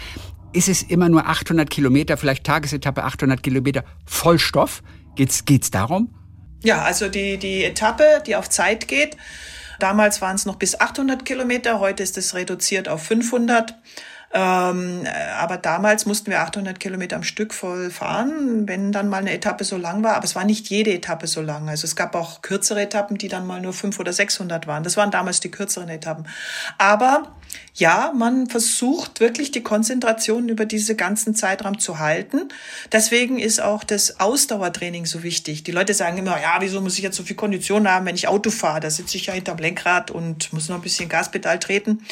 C: ist es immer nur 800 Kilometer, vielleicht Tagesetappe 800 Kilometer Vollstoff? Geht's, geht's darum?
B: Ja, also die, die Etappe, die auf Zeit geht. Damals waren es noch bis 800 Kilometer, heute ist es reduziert auf 500. Ähm, aber damals mussten wir 800 Kilometer am Stück voll fahren, wenn dann mal eine Etappe so lang war. Aber es war nicht jede Etappe so lang. Also es gab auch kürzere Etappen, die dann mal nur 500 oder 600 waren. Das waren damals die kürzeren Etappen. Aber ja, man versucht wirklich die Konzentration über diese ganzen Zeitraum zu halten. Deswegen ist auch das Ausdauertraining so wichtig. Die Leute sagen immer, ja, wieso muss ich jetzt so viel Kondition haben, wenn ich Auto fahre? Da sitze ich ja hinterm Lenkrad und muss noch ein bisschen Gaspedal treten.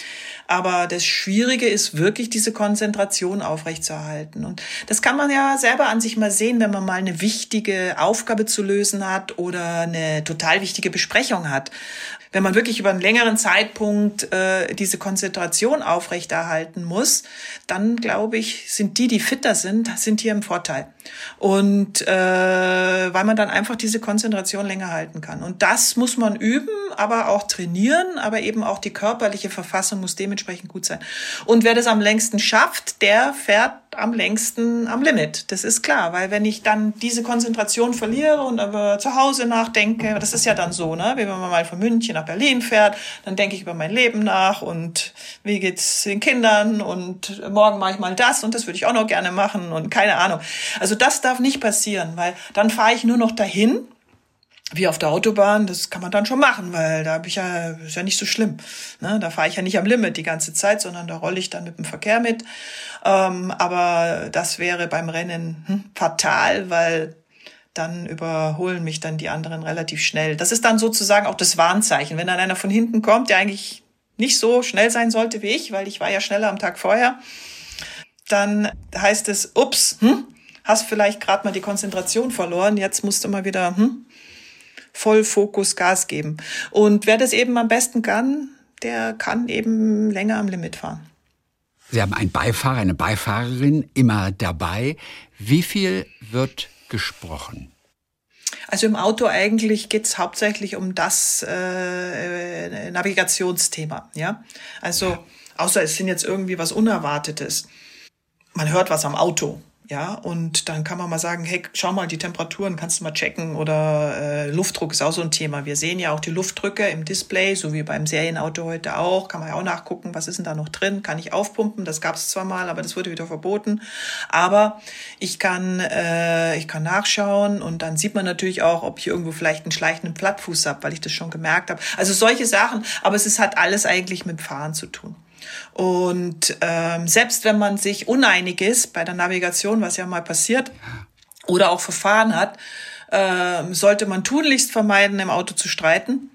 B: Aber das Schwierige ist wirklich, diese Konzentration aufrechtzuerhalten. Und das kann man ja selber an sich mal sehen, wenn man mal eine wichtige Aufgabe zu lösen hat oder eine total wichtige Besprechung hat wenn man wirklich über einen längeren Zeitpunkt äh, diese Konzentration aufrechterhalten muss, dann glaube ich, sind die, die fitter sind, sind hier im Vorteil. Und äh, weil man dann einfach diese Konzentration länger halten kann. Und das muss man üben, aber auch trainieren, aber eben auch die körperliche Verfassung muss dementsprechend gut sein. Und wer das am längsten schafft, der fährt am längsten am Limit. Das ist klar, weil wenn ich dann diese Konzentration verliere und über zu Hause nachdenke, das ist ja dann so, ne? Wenn man mal von München nach Berlin fährt, dann denke ich über mein Leben nach und wie geht's den Kindern und morgen mache ich mal das und das würde ich auch noch gerne machen und keine Ahnung. Also das darf nicht passieren, weil dann fahre ich nur noch dahin wie auf der Autobahn, das kann man dann schon machen, weil da habe ich ja, ist ja nicht so schlimm. Ne? Da fahre ich ja nicht am Limit die ganze Zeit, sondern da rolle ich dann mit dem Verkehr mit. Ähm, aber das wäre beim Rennen hm, fatal, weil dann überholen mich dann die anderen relativ schnell. Das ist dann sozusagen auch das Warnzeichen. Wenn dann einer von hinten kommt, der eigentlich nicht so schnell sein sollte wie ich, weil ich war ja schneller am Tag vorher, dann heißt es, ups, hm, hast vielleicht gerade mal die Konzentration verloren, jetzt musst du mal wieder hm, voll Fokus Gas geben. Und wer das eben am besten kann, der kann eben länger am Limit fahren.
C: Sie haben einen Beifahrer, eine Beifahrerin immer dabei. Wie viel wird gesprochen?
B: Also im Auto eigentlich geht's hauptsächlich um das äh, Navigationsthema. Ja, also ja. außer es sind jetzt irgendwie was Unerwartetes. Man hört was am Auto ja, und dann kann man mal sagen, hey, schau mal die Temperaturen, kannst du mal checken oder äh, Luftdruck ist auch so ein Thema. Wir sehen ja auch die Luftdrücke im Display, so wie beim Serienauto heute auch. Kann man ja auch nachgucken, was ist denn da noch drin? Kann ich aufpumpen? Das gab es zwar mal, aber das wurde wieder verboten. Aber ich kann, äh, ich kann nachschauen und dann sieht man natürlich auch, ob ich irgendwo vielleicht einen schleichenden Plattfuß habe, weil ich das schon gemerkt habe. Also solche Sachen, aber es ist, hat alles eigentlich mit Fahren zu tun. Und ähm, selbst wenn man sich uneinig ist bei der Navigation, was ja mal passiert, oder auch verfahren hat, äh, sollte man tunlichst vermeiden, im Auto zu streiten.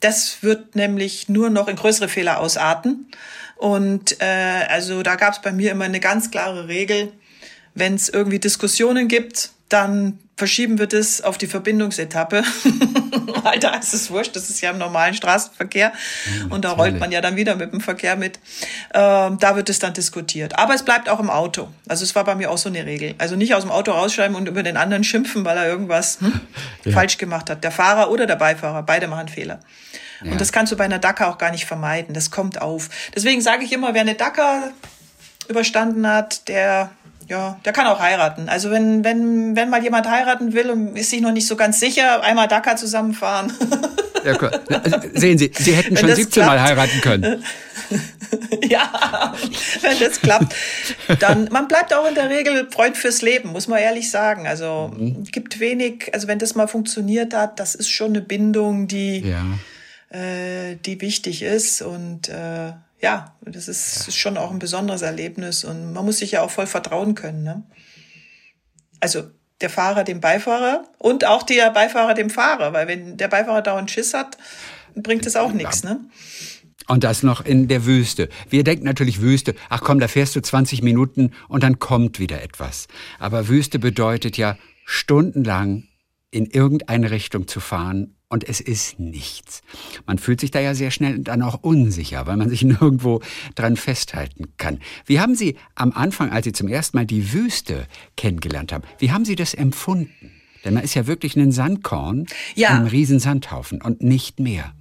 B: Das wird nämlich nur noch in größere Fehler ausarten. Und äh, also da gab es bei mir immer eine ganz klare Regel, wenn es irgendwie Diskussionen gibt, dann verschieben wir das auf die Verbindungsetappe. (laughs) Weil da ist es wurscht, das ist ja im normalen Straßenverkehr. Ja, und da rollt man ja dann wieder mit dem Verkehr mit. Ähm, da wird es dann diskutiert. Aber es bleibt auch im Auto. Also es war bei mir auch so eine Regel. Also nicht aus dem Auto rausschreiben und über den anderen schimpfen, weil er irgendwas hm, (laughs) ja. falsch gemacht hat. Der Fahrer oder der Beifahrer, beide machen Fehler. Ja. Und das kannst du bei einer Dakar auch gar nicht vermeiden. Das kommt auf. Deswegen sage ich immer, wer eine Dakar überstanden hat, der ja, der kann auch heiraten. Also wenn, wenn, wenn mal jemand heiraten will und ist sich noch nicht so ganz sicher, einmal Dakar zusammenfahren. (laughs)
C: Ja, also, sehen Sie, Sie hätten schon 17 klappt, Mal heiraten können. (laughs)
B: ja, wenn das klappt, dann, man bleibt auch in der Regel Freund fürs Leben, muss man ehrlich sagen. Also, mhm. gibt wenig, also wenn das mal funktioniert hat, das ist schon eine Bindung, die, ja. äh, die wichtig ist und, äh, ja, das ist, ja. schon auch ein besonderes Erlebnis und man muss sich ja auch voll vertrauen können. Ne? Also der Fahrer dem Beifahrer und auch der Beifahrer dem Fahrer, weil wenn der Beifahrer dauernd Schiss hat, bringt es auch nichts. Ne?
C: Und das noch in der Wüste. Wir denken natürlich Wüste, ach komm, da fährst du 20 Minuten und dann kommt wieder etwas. Aber Wüste bedeutet ja stundenlang in irgendeine Richtung zu fahren und es ist nichts. Man fühlt sich da ja sehr schnell dann auch unsicher, weil man sich (laughs) nirgendwo dran festhalten kann. Wie haben Sie am Anfang, als Sie zum ersten Mal die Wüste kennengelernt haben, wie haben Sie das empfunden? Denn man ist ja wirklich ein Sandkorn, ja. ein Riesensandhaufen und nicht mehr.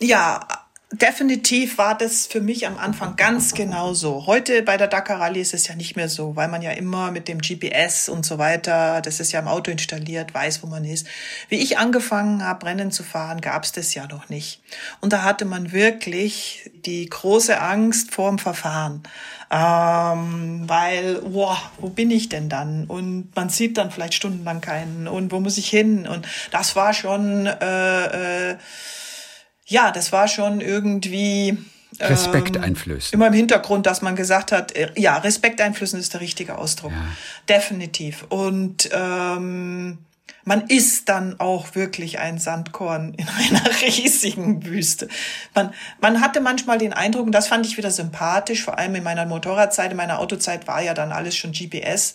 B: Ja, Definitiv war das für mich am Anfang ganz genau so. Heute bei der Dakar Rallye ist es ja nicht mehr so, weil man ja immer mit dem GPS und so weiter, das ist ja im Auto installiert, weiß, wo man ist. Wie ich angefangen habe, Rennen zu fahren, gab es das ja noch nicht. Und da hatte man wirklich die große Angst vorm Verfahren. Ähm, weil, boah, wo bin ich denn dann? Und man sieht dann vielleicht stundenlang keinen. Und wo muss ich hin? Und das war schon... Äh, äh, ja, das war schon irgendwie
C: Respekt ähm, einflößen.
B: Immer im Hintergrund, dass man gesagt hat, äh, ja, Respekt einflößen ist der richtige Ausdruck. Ja. Definitiv. Und ähm, man ist dann auch wirklich ein Sandkorn in (laughs) einer riesigen Wüste. Man, man hatte manchmal den Eindruck, und das fand ich wieder sympathisch, vor allem in meiner Motorradzeit, in meiner Autozeit war ja dann alles schon GPS.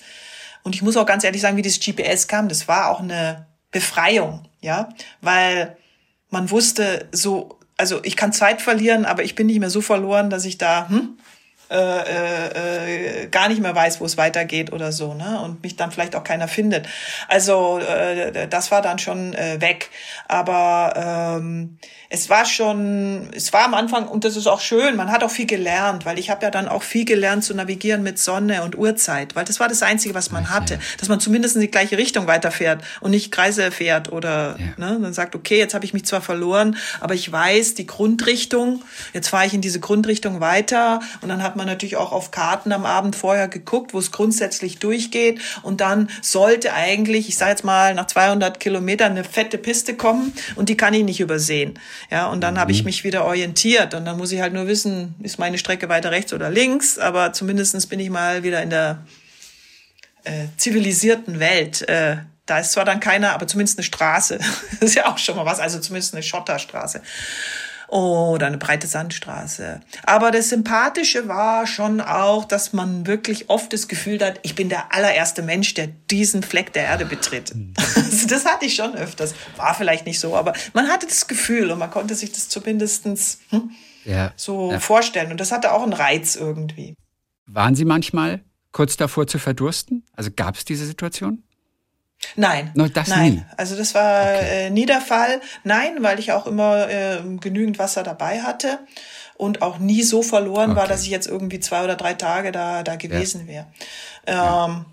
B: Und ich muss auch ganz ehrlich sagen, wie das GPS kam, das war auch eine Befreiung, ja, weil man wusste so, also ich kann Zeit verlieren, aber ich bin nicht mehr so verloren, dass ich da, hm, äh, äh, gar nicht mehr weiß, wo es weitergeht oder so, ne? Und mich dann vielleicht auch keiner findet. Also äh, das war dann schon äh, weg. Aber ähm, es war schon, es war am Anfang, und das ist auch schön, man hat auch viel gelernt, weil ich habe ja dann auch viel gelernt zu navigieren mit Sonne und Uhrzeit, weil das war das Einzige, was man hatte, dass man zumindest in die gleiche Richtung weiterfährt und nicht Kreise fährt oder ja. ne, dann sagt, okay, jetzt habe ich mich zwar verloren, aber ich weiß die Grundrichtung, jetzt fahre ich in diese Grundrichtung weiter und dann hat man natürlich auch auf Karten am Abend vorher geguckt, wo es grundsätzlich durchgeht und dann sollte eigentlich, ich sage jetzt mal, nach 200 Kilometern eine fette Piste kommen und die kann ich nicht übersehen. Ja, und dann mhm. habe ich mich wieder orientiert und dann muss ich halt nur wissen, ist meine Strecke weiter rechts oder links, aber zumindestens bin ich mal wieder in der äh, zivilisierten Welt. Äh, da ist zwar dann keiner, aber zumindest eine Straße. (laughs) das ist ja auch schon mal was, also zumindest eine Schotterstraße oder eine breite Sandstraße. Aber das Sympathische war schon auch, dass man wirklich oft das Gefühl hat, ich bin der allererste Mensch, der diesen Fleck der Erde betritt. (laughs) Also das hatte ich schon öfters. War vielleicht nicht so, aber man hatte das Gefühl und man konnte sich das zumindestens hm, ja, so ja. vorstellen. Und das hatte auch einen Reiz irgendwie.
C: Waren Sie manchmal kurz davor zu verdursten? Also gab es diese Situation?
B: Nein.
C: No, das
B: nein.
C: Nie.
B: Also das war okay. äh, nie der Fall. Nein, weil ich auch immer äh, genügend Wasser dabei hatte und auch nie so verloren okay. war, dass ich jetzt irgendwie zwei oder drei Tage da, da gewesen wäre. Ähm, ja.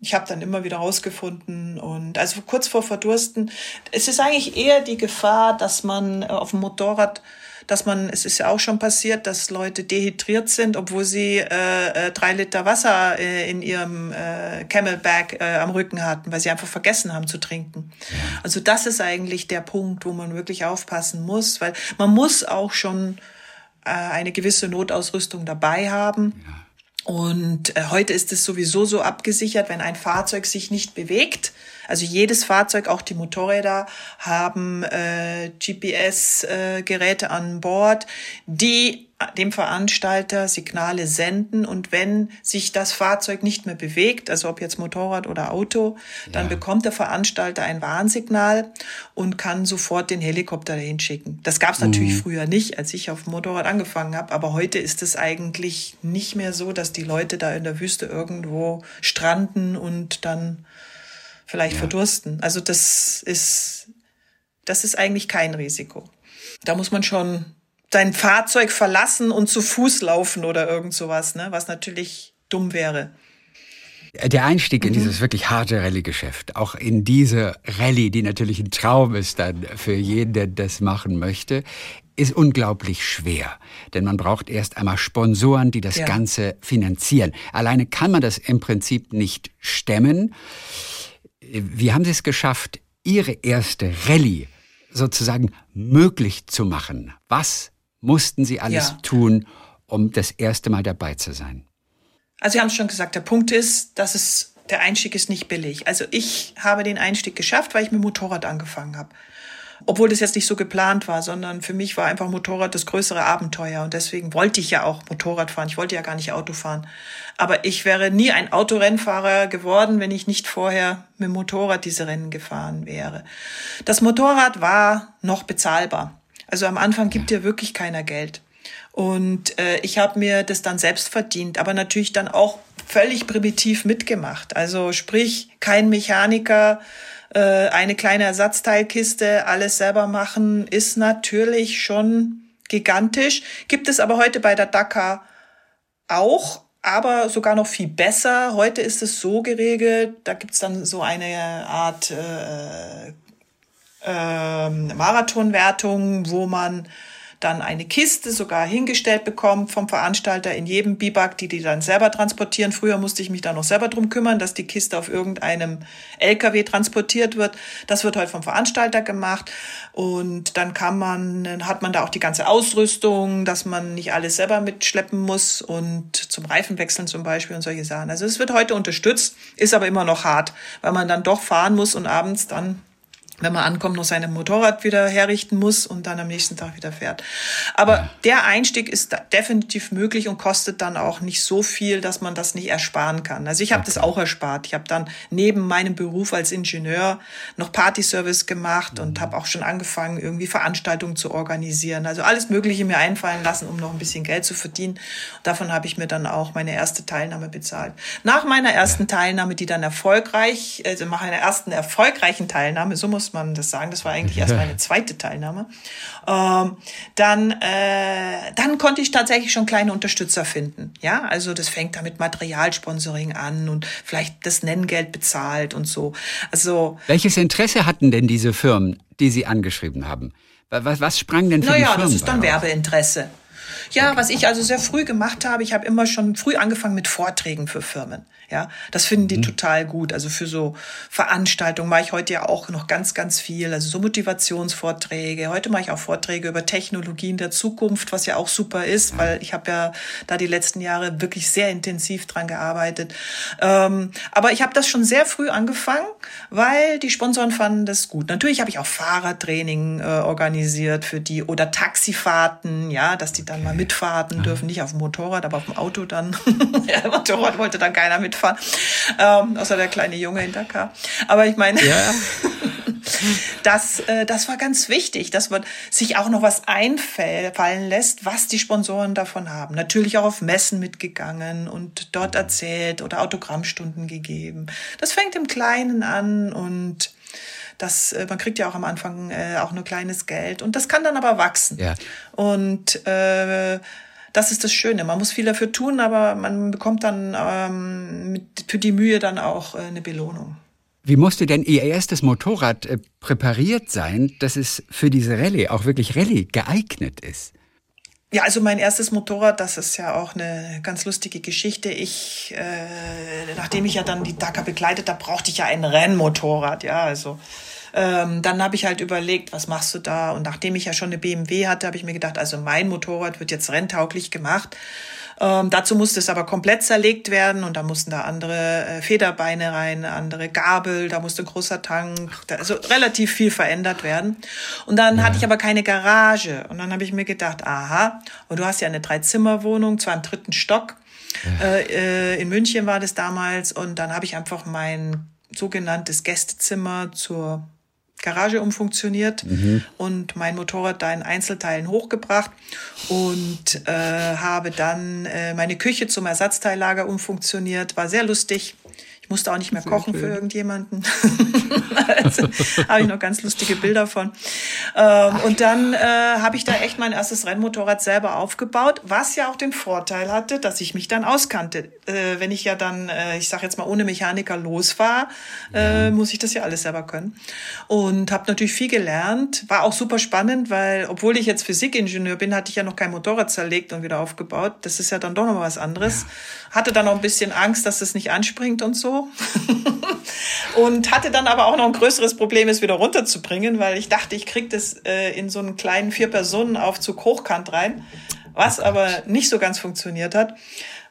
B: Ich habe dann immer wieder rausgefunden und also kurz vor Verdursten. Es ist eigentlich eher die Gefahr, dass man äh, auf dem Motorrad dass man, es ist ja auch schon passiert, dass Leute dehydriert sind, obwohl sie äh, äh, drei Liter Wasser äh, in ihrem äh, Camelback äh, am Rücken hatten, weil sie einfach vergessen haben zu trinken. Also das ist eigentlich der Punkt, wo man wirklich aufpassen muss, weil man muss auch schon äh, eine gewisse Notausrüstung dabei haben. Ja. Und äh, heute ist es sowieso so abgesichert, wenn ein Fahrzeug sich nicht bewegt, also jedes Fahrzeug, auch die Motorräder, haben äh, GPS-Geräte äh, an Bord, die dem Veranstalter Signale senden und wenn sich das Fahrzeug nicht mehr bewegt, also ob jetzt Motorrad oder Auto, dann ja. bekommt der Veranstalter ein Warnsignal und kann sofort den Helikopter dahin schicken. Das gab es mhm. natürlich früher nicht, als ich auf dem Motorrad angefangen habe, aber heute ist es eigentlich nicht mehr so, dass die Leute da in der Wüste irgendwo stranden und dann vielleicht ja. verdursten. Also das ist, das ist eigentlich kein Risiko. Da muss man schon sein Fahrzeug verlassen und zu Fuß laufen oder irgend sowas, ne? was natürlich dumm wäre.
C: Der Einstieg in mhm. dieses wirklich harte Rallye-Geschäft, auch in diese Rallye, die natürlich ein Traum ist dann für jeden, der das machen möchte, ist unglaublich schwer. Denn man braucht erst einmal Sponsoren, die das ja. Ganze finanzieren. Alleine kann man das im Prinzip nicht stemmen. Wie haben Sie es geschafft, Ihre erste Rallye sozusagen möglich zu machen? Was mussten Sie alles ja. tun, um das erste Mal dabei zu sein?
B: Also Sie haben es schon gesagt, der Punkt ist, dass es der Einstieg ist nicht billig. Also ich habe den Einstieg geschafft, weil ich mit Motorrad angefangen habe obwohl das jetzt nicht so geplant war, sondern für mich war einfach Motorrad das größere Abenteuer und deswegen wollte ich ja auch Motorrad fahren. Ich wollte ja gar nicht Auto fahren. Aber ich wäre nie ein Autorennfahrer geworden, wenn ich nicht vorher mit dem Motorrad diese Rennen gefahren wäre. Das Motorrad war noch bezahlbar. Also am Anfang gibt dir wirklich keiner Geld. Und äh, ich habe mir das dann selbst verdient, aber natürlich dann auch völlig primitiv mitgemacht. Also sprich, kein Mechaniker, äh, eine kleine Ersatzteilkiste, alles selber machen, ist natürlich schon gigantisch. Gibt es aber heute bei der Dakar auch, aber sogar noch viel besser. Heute ist es so geregelt, da gibt's dann so eine Art äh, äh, Marathonwertung, wo man dann eine Kiste sogar hingestellt bekommt vom Veranstalter in jedem Biwak, die die dann selber transportieren. Früher musste ich mich da noch selber drum kümmern, dass die Kiste auf irgendeinem LKW transportiert wird. Das wird heute vom Veranstalter gemacht und dann kann man, hat man da auch die ganze Ausrüstung, dass man nicht alles selber mitschleppen muss und zum Reifenwechseln zum Beispiel und solche Sachen. Also es wird heute unterstützt, ist aber immer noch hart, weil man dann doch fahren muss und abends dann wenn man ankommt, noch sein Motorrad wieder herrichten muss und dann am nächsten Tag wieder fährt. Aber ja. der Einstieg ist definitiv möglich und kostet dann auch nicht so viel, dass man das nicht ersparen kann. Also ich habe okay. das auch erspart. Ich habe dann neben meinem Beruf als Ingenieur noch Partyservice gemacht mhm. und habe auch schon angefangen, irgendwie Veranstaltungen zu organisieren. Also alles Mögliche mir einfallen lassen, um noch ein bisschen Geld zu verdienen. Und davon habe ich mir dann auch meine erste Teilnahme bezahlt. Nach meiner ersten ja. Teilnahme, die dann erfolgreich, also nach einer ersten erfolgreichen Teilnahme, so muss man das sagen, das war eigentlich erst meine (laughs) zweite Teilnahme, ähm, dann, äh, dann konnte ich tatsächlich schon kleine Unterstützer finden. Ja, also das fängt da mit Materialsponsoring an und vielleicht das Nenngeld bezahlt und so. Also
C: Welches Interesse hatten denn diese Firmen, die Sie angeschrieben haben? Was, was sprang denn für naja, die Firmen?
B: Naja, das ist dann Werbeinteresse. Ja, was ich also sehr früh gemacht habe, ich habe immer schon früh angefangen mit Vorträgen für Firmen. Ja, das finden die mhm. total gut. Also für so Veranstaltungen mache ich heute ja auch noch ganz, ganz viel. Also so Motivationsvorträge. Heute mache ich auch Vorträge über Technologien der Zukunft, was ja auch super ist, weil ich habe ja da die letzten Jahre wirklich sehr intensiv dran gearbeitet. Ähm, aber ich habe das schon sehr früh angefangen, weil die Sponsoren fanden das gut. Natürlich habe ich auch Fahrertraining äh, organisiert für die oder Taxifahrten, ja, dass die dann mal mitfahren dürfen, nicht auf dem Motorrad, aber auf dem Auto dann. (laughs) ja, Motorrad wollte dann keiner mitfahren fahren, ähm, außer der kleine Junge in Dakar. Aber ich meine, ja. (laughs) das, äh, das war ganz wichtig, dass man sich auch noch was einfallen lässt, was die Sponsoren davon haben. Natürlich auch auf Messen mitgegangen und dort erzählt oder Autogrammstunden gegeben. Das fängt im Kleinen an und das, äh, man kriegt ja auch am Anfang äh, auch nur kleines Geld und das kann dann aber wachsen. Ja. Und äh, das ist das Schöne. Man muss viel dafür tun, aber man bekommt dann ähm, mit, für die Mühe dann auch äh, eine Belohnung.
C: Wie musste denn Ihr erstes Motorrad äh, präpariert sein, dass es für diese Rallye auch wirklich Rallye geeignet ist?
B: Ja, also mein erstes Motorrad, das ist ja auch eine ganz lustige Geschichte. Ich, äh, nachdem ich ja dann die Dakar begleitet habe, brauchte ich ja ein Rennmotorrad. Ja, also ähm, dann habe ich halt überlegt, was machst du da? Und nachdem ich ja schon eine BMW hatte, habe ich mir gedacht, also mein Motorrad wird jetzt renntauglich gemacht. Ähm, dazu musste es aber komplett zerlegt werden und da mussten da andere äh, Federbeine rein, andere Gabel, da musste ein großer Tank, da, also relativ viel verändert werden. Und dann ja. hatte ich aber keine Garage und dann habe ich mir gedacht, aha, und du hast ja eine Dreizimmerwohnung, zwar im dritten Stock. Ja. Äh, äh, in München war das damals und dann habe ich einfach mein sogenanntes Gästezimmer zur Garage umfunktioniert mhm. und mein Motorrad da in Einzelteilen hochgebracht und äh, habe dann äh, meine Küche zum Ersatzteillager umfunktioniert. War sehr lustig musste auch nicht mehr kochen für irgendjemanden. (laughs) also habe ich noch ganz lustige Bilder von. Ähm, und dann äh, habe ich da echt mein erstes Rennmotorrad selber aufgebaut, was ja auch den Vorteil hatte, dass ich mich dann auskannte. Äh, wenn ich ja dann, äh, ich sage jetzt mal, ohne Mechaniker losfahre, äh, muss ich das ja alles selber können. Und habe natürlich viel gelernt. War auch super spannend, weil obwohl ich jetzt Physikingenieur bin, hatte ich ja noch kein Motorrad zerlegt und wieder aufgebaut. Das ist ja dann doch noch mal was anderes. Ja. Hatte dann noch ein bisschen Angst, dass es nicht anspringt und so. (laughs) und hatte dann aber auch noch ein größeres Problem, es wieder runterzubringen, weil ich dachte, ich kriege das äh, in so einen kleinen Vier-Personen-Aufzug hochkant rein, was aber nicht so ganz funktioniert hat.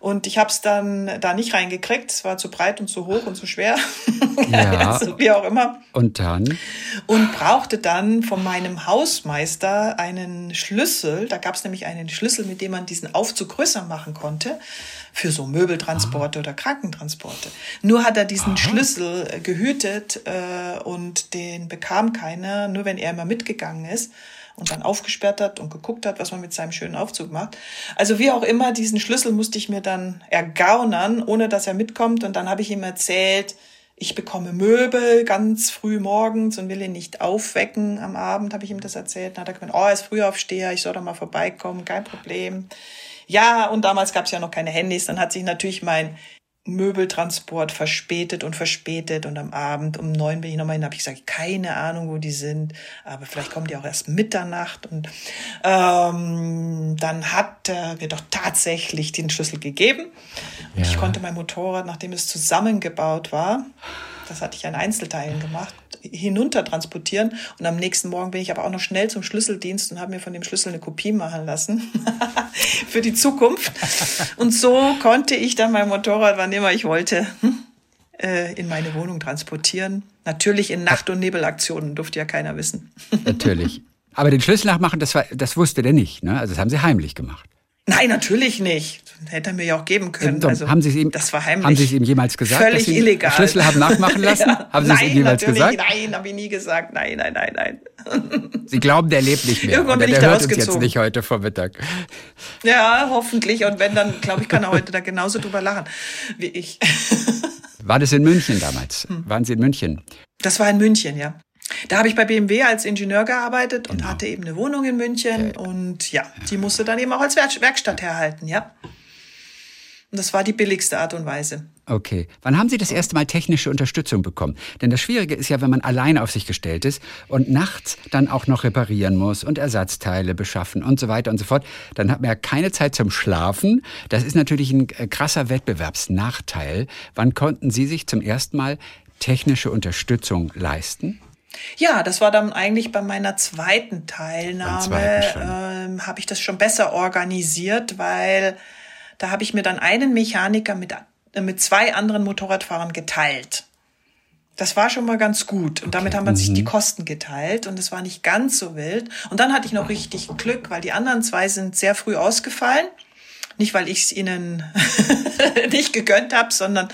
B: Und ich habe es dann da nicht reingekriegt. Es war zu breit und zu hoch und zu schwer. (laughs) Ja. (laughs) also, wie auch immer.
C: Und dann?
B: Und brauchte dann von meinem Hausmeister einen Schlüssel. Da gab es nämlich einen Schlüssel, mit dem man diesen Aufzug größer machen konnte. Für so Möbeltransporte Aha. oder Krankentransporte. Nur hat er diesen Aha. Schlüssel äh, gehütet äh, und den bekam keiner, nur wenn er immer mitgegangen ist und dann aufgesperrt hat und geguckt hat, was man mit seinem schönen Aufzug macht. Also wie auch immer, diesen Schlüssel musste ich mir dann ergaunern, ohne dass er mitkommt. Und dann habe ich ihm erzählt, ich bekomme Möbel ganz früh morgens und will ihn nicht aufwecken am Abend, habe ich ihm das erzählt. Dann hat er gemeint, oh, er ist Frühaufsteher, ich soll doch mal vorbeikommen, kein Problem. Ja, und damals gab es ja noch keine Handys. Dann hat sich natürlich mein Möbeltransport verspätet und verspätet und am Abend um neun bin ich nochmal hin, habe ich gesagt, keine Ahnung, wo die sind, aber vielleicht kommen die auch erst Mitternacht und ähm, dann hat er mir doch tatsächlich den Schlüssel gegeben und ja. ich konnte mein Motorrad, nachdem es zusammengebaut war, das hatte ich an Einzelteilen gemacht, hinunter transportieren. Und am nächsten Morgen bin ich aber auch noch schnell zum Schlüsseldienst und habe mir von dem Schlüssel eine Kopie machen lassen (laughs) für die Zukunft. Und so konnte ich dann mein Motorrad, wann immer ich wollte, (laughs) äh, in meine Wohnung transportieren. Natürlich in Nacht- und Nebelaktionen, durfte ja keiner wissen.
C: Natürlich. Aber den Schlüssel nachmachen, das, war, das wusste der nicht. Ne? Also das haben sie heimlich gemacht.
B: Nein, natürlich nicht. Hätte er mir ja auch geben können.
C: Also, haben Sie es ihm,
B: das war heimlich.
C: Haben Sie es ihm jemals gesagt,
B: Völlig
C: dass Sie
B: illegal.
C: Schlüssel haben nachmachen (laughs) lassen? ja. Haben Sie
B: nein,
C: es ihm jemals gesagt?
B: Nein, habe ich nie gesagt. Nein, nein, nein, nein. (laughs)
C: Sie glauben, der lebt nicht mehr.
B: Irgendwann bin
C: der
B: ich da
C: hört uns
B: ausgezogen.
C: jetzt nicht heute Vormittag.
B: Ja, hoffentlich. Und wenn, dann glaube ich, kann er heute da genauso drüber lachen wie ich.
C: War das in München damals? Hm. Waren Sie in München?
B: Das war in München, ja. Da habe ich bei BMW als Ingenieur gearbeitet und genau. hatte eben eine Wohnung in München. Und ja, die musste dann eben auch als Werkstatt herhalten, ja. Und das war die billigste Art und Weise.
C: Okay. Wann haben Sie das erste Mal technische Unterstützung bekommen? Denn das Schwierige ist ja, wenn man alleine auf sich gestellt ist und nachts dann auch noch reparieren muss und Ersatzteile beschaffen und so weiter und so fort, dann hat man ja keine Zeit zum Schlafen. Das ist natürlich ein äh, krasser Wettbewerbsnachteil. Wann konnten Sie sich zum ersten Mal technische Unterstützung leisten?
B: Ja, das war dann eigentlich bei meiner zweiten Teilnahme, ähm, habe ich das schon besser organisiert, weil da habe ich mir dann einen Mechaniker mit, äh, mit zwei anderen Motorradfahrern geteilt. Das war schon mal ganz gut. Und damit haben wir mhm. sich die mhm. Kosten geteilt und es war nicht ganz so wild. Und dann hatte ich noch richtig Glück, weil die anderen zwei sind sehr früh ausgefallen. Nicht, weil ich es ihnen (laughs) nicht gegönnt habe, sondern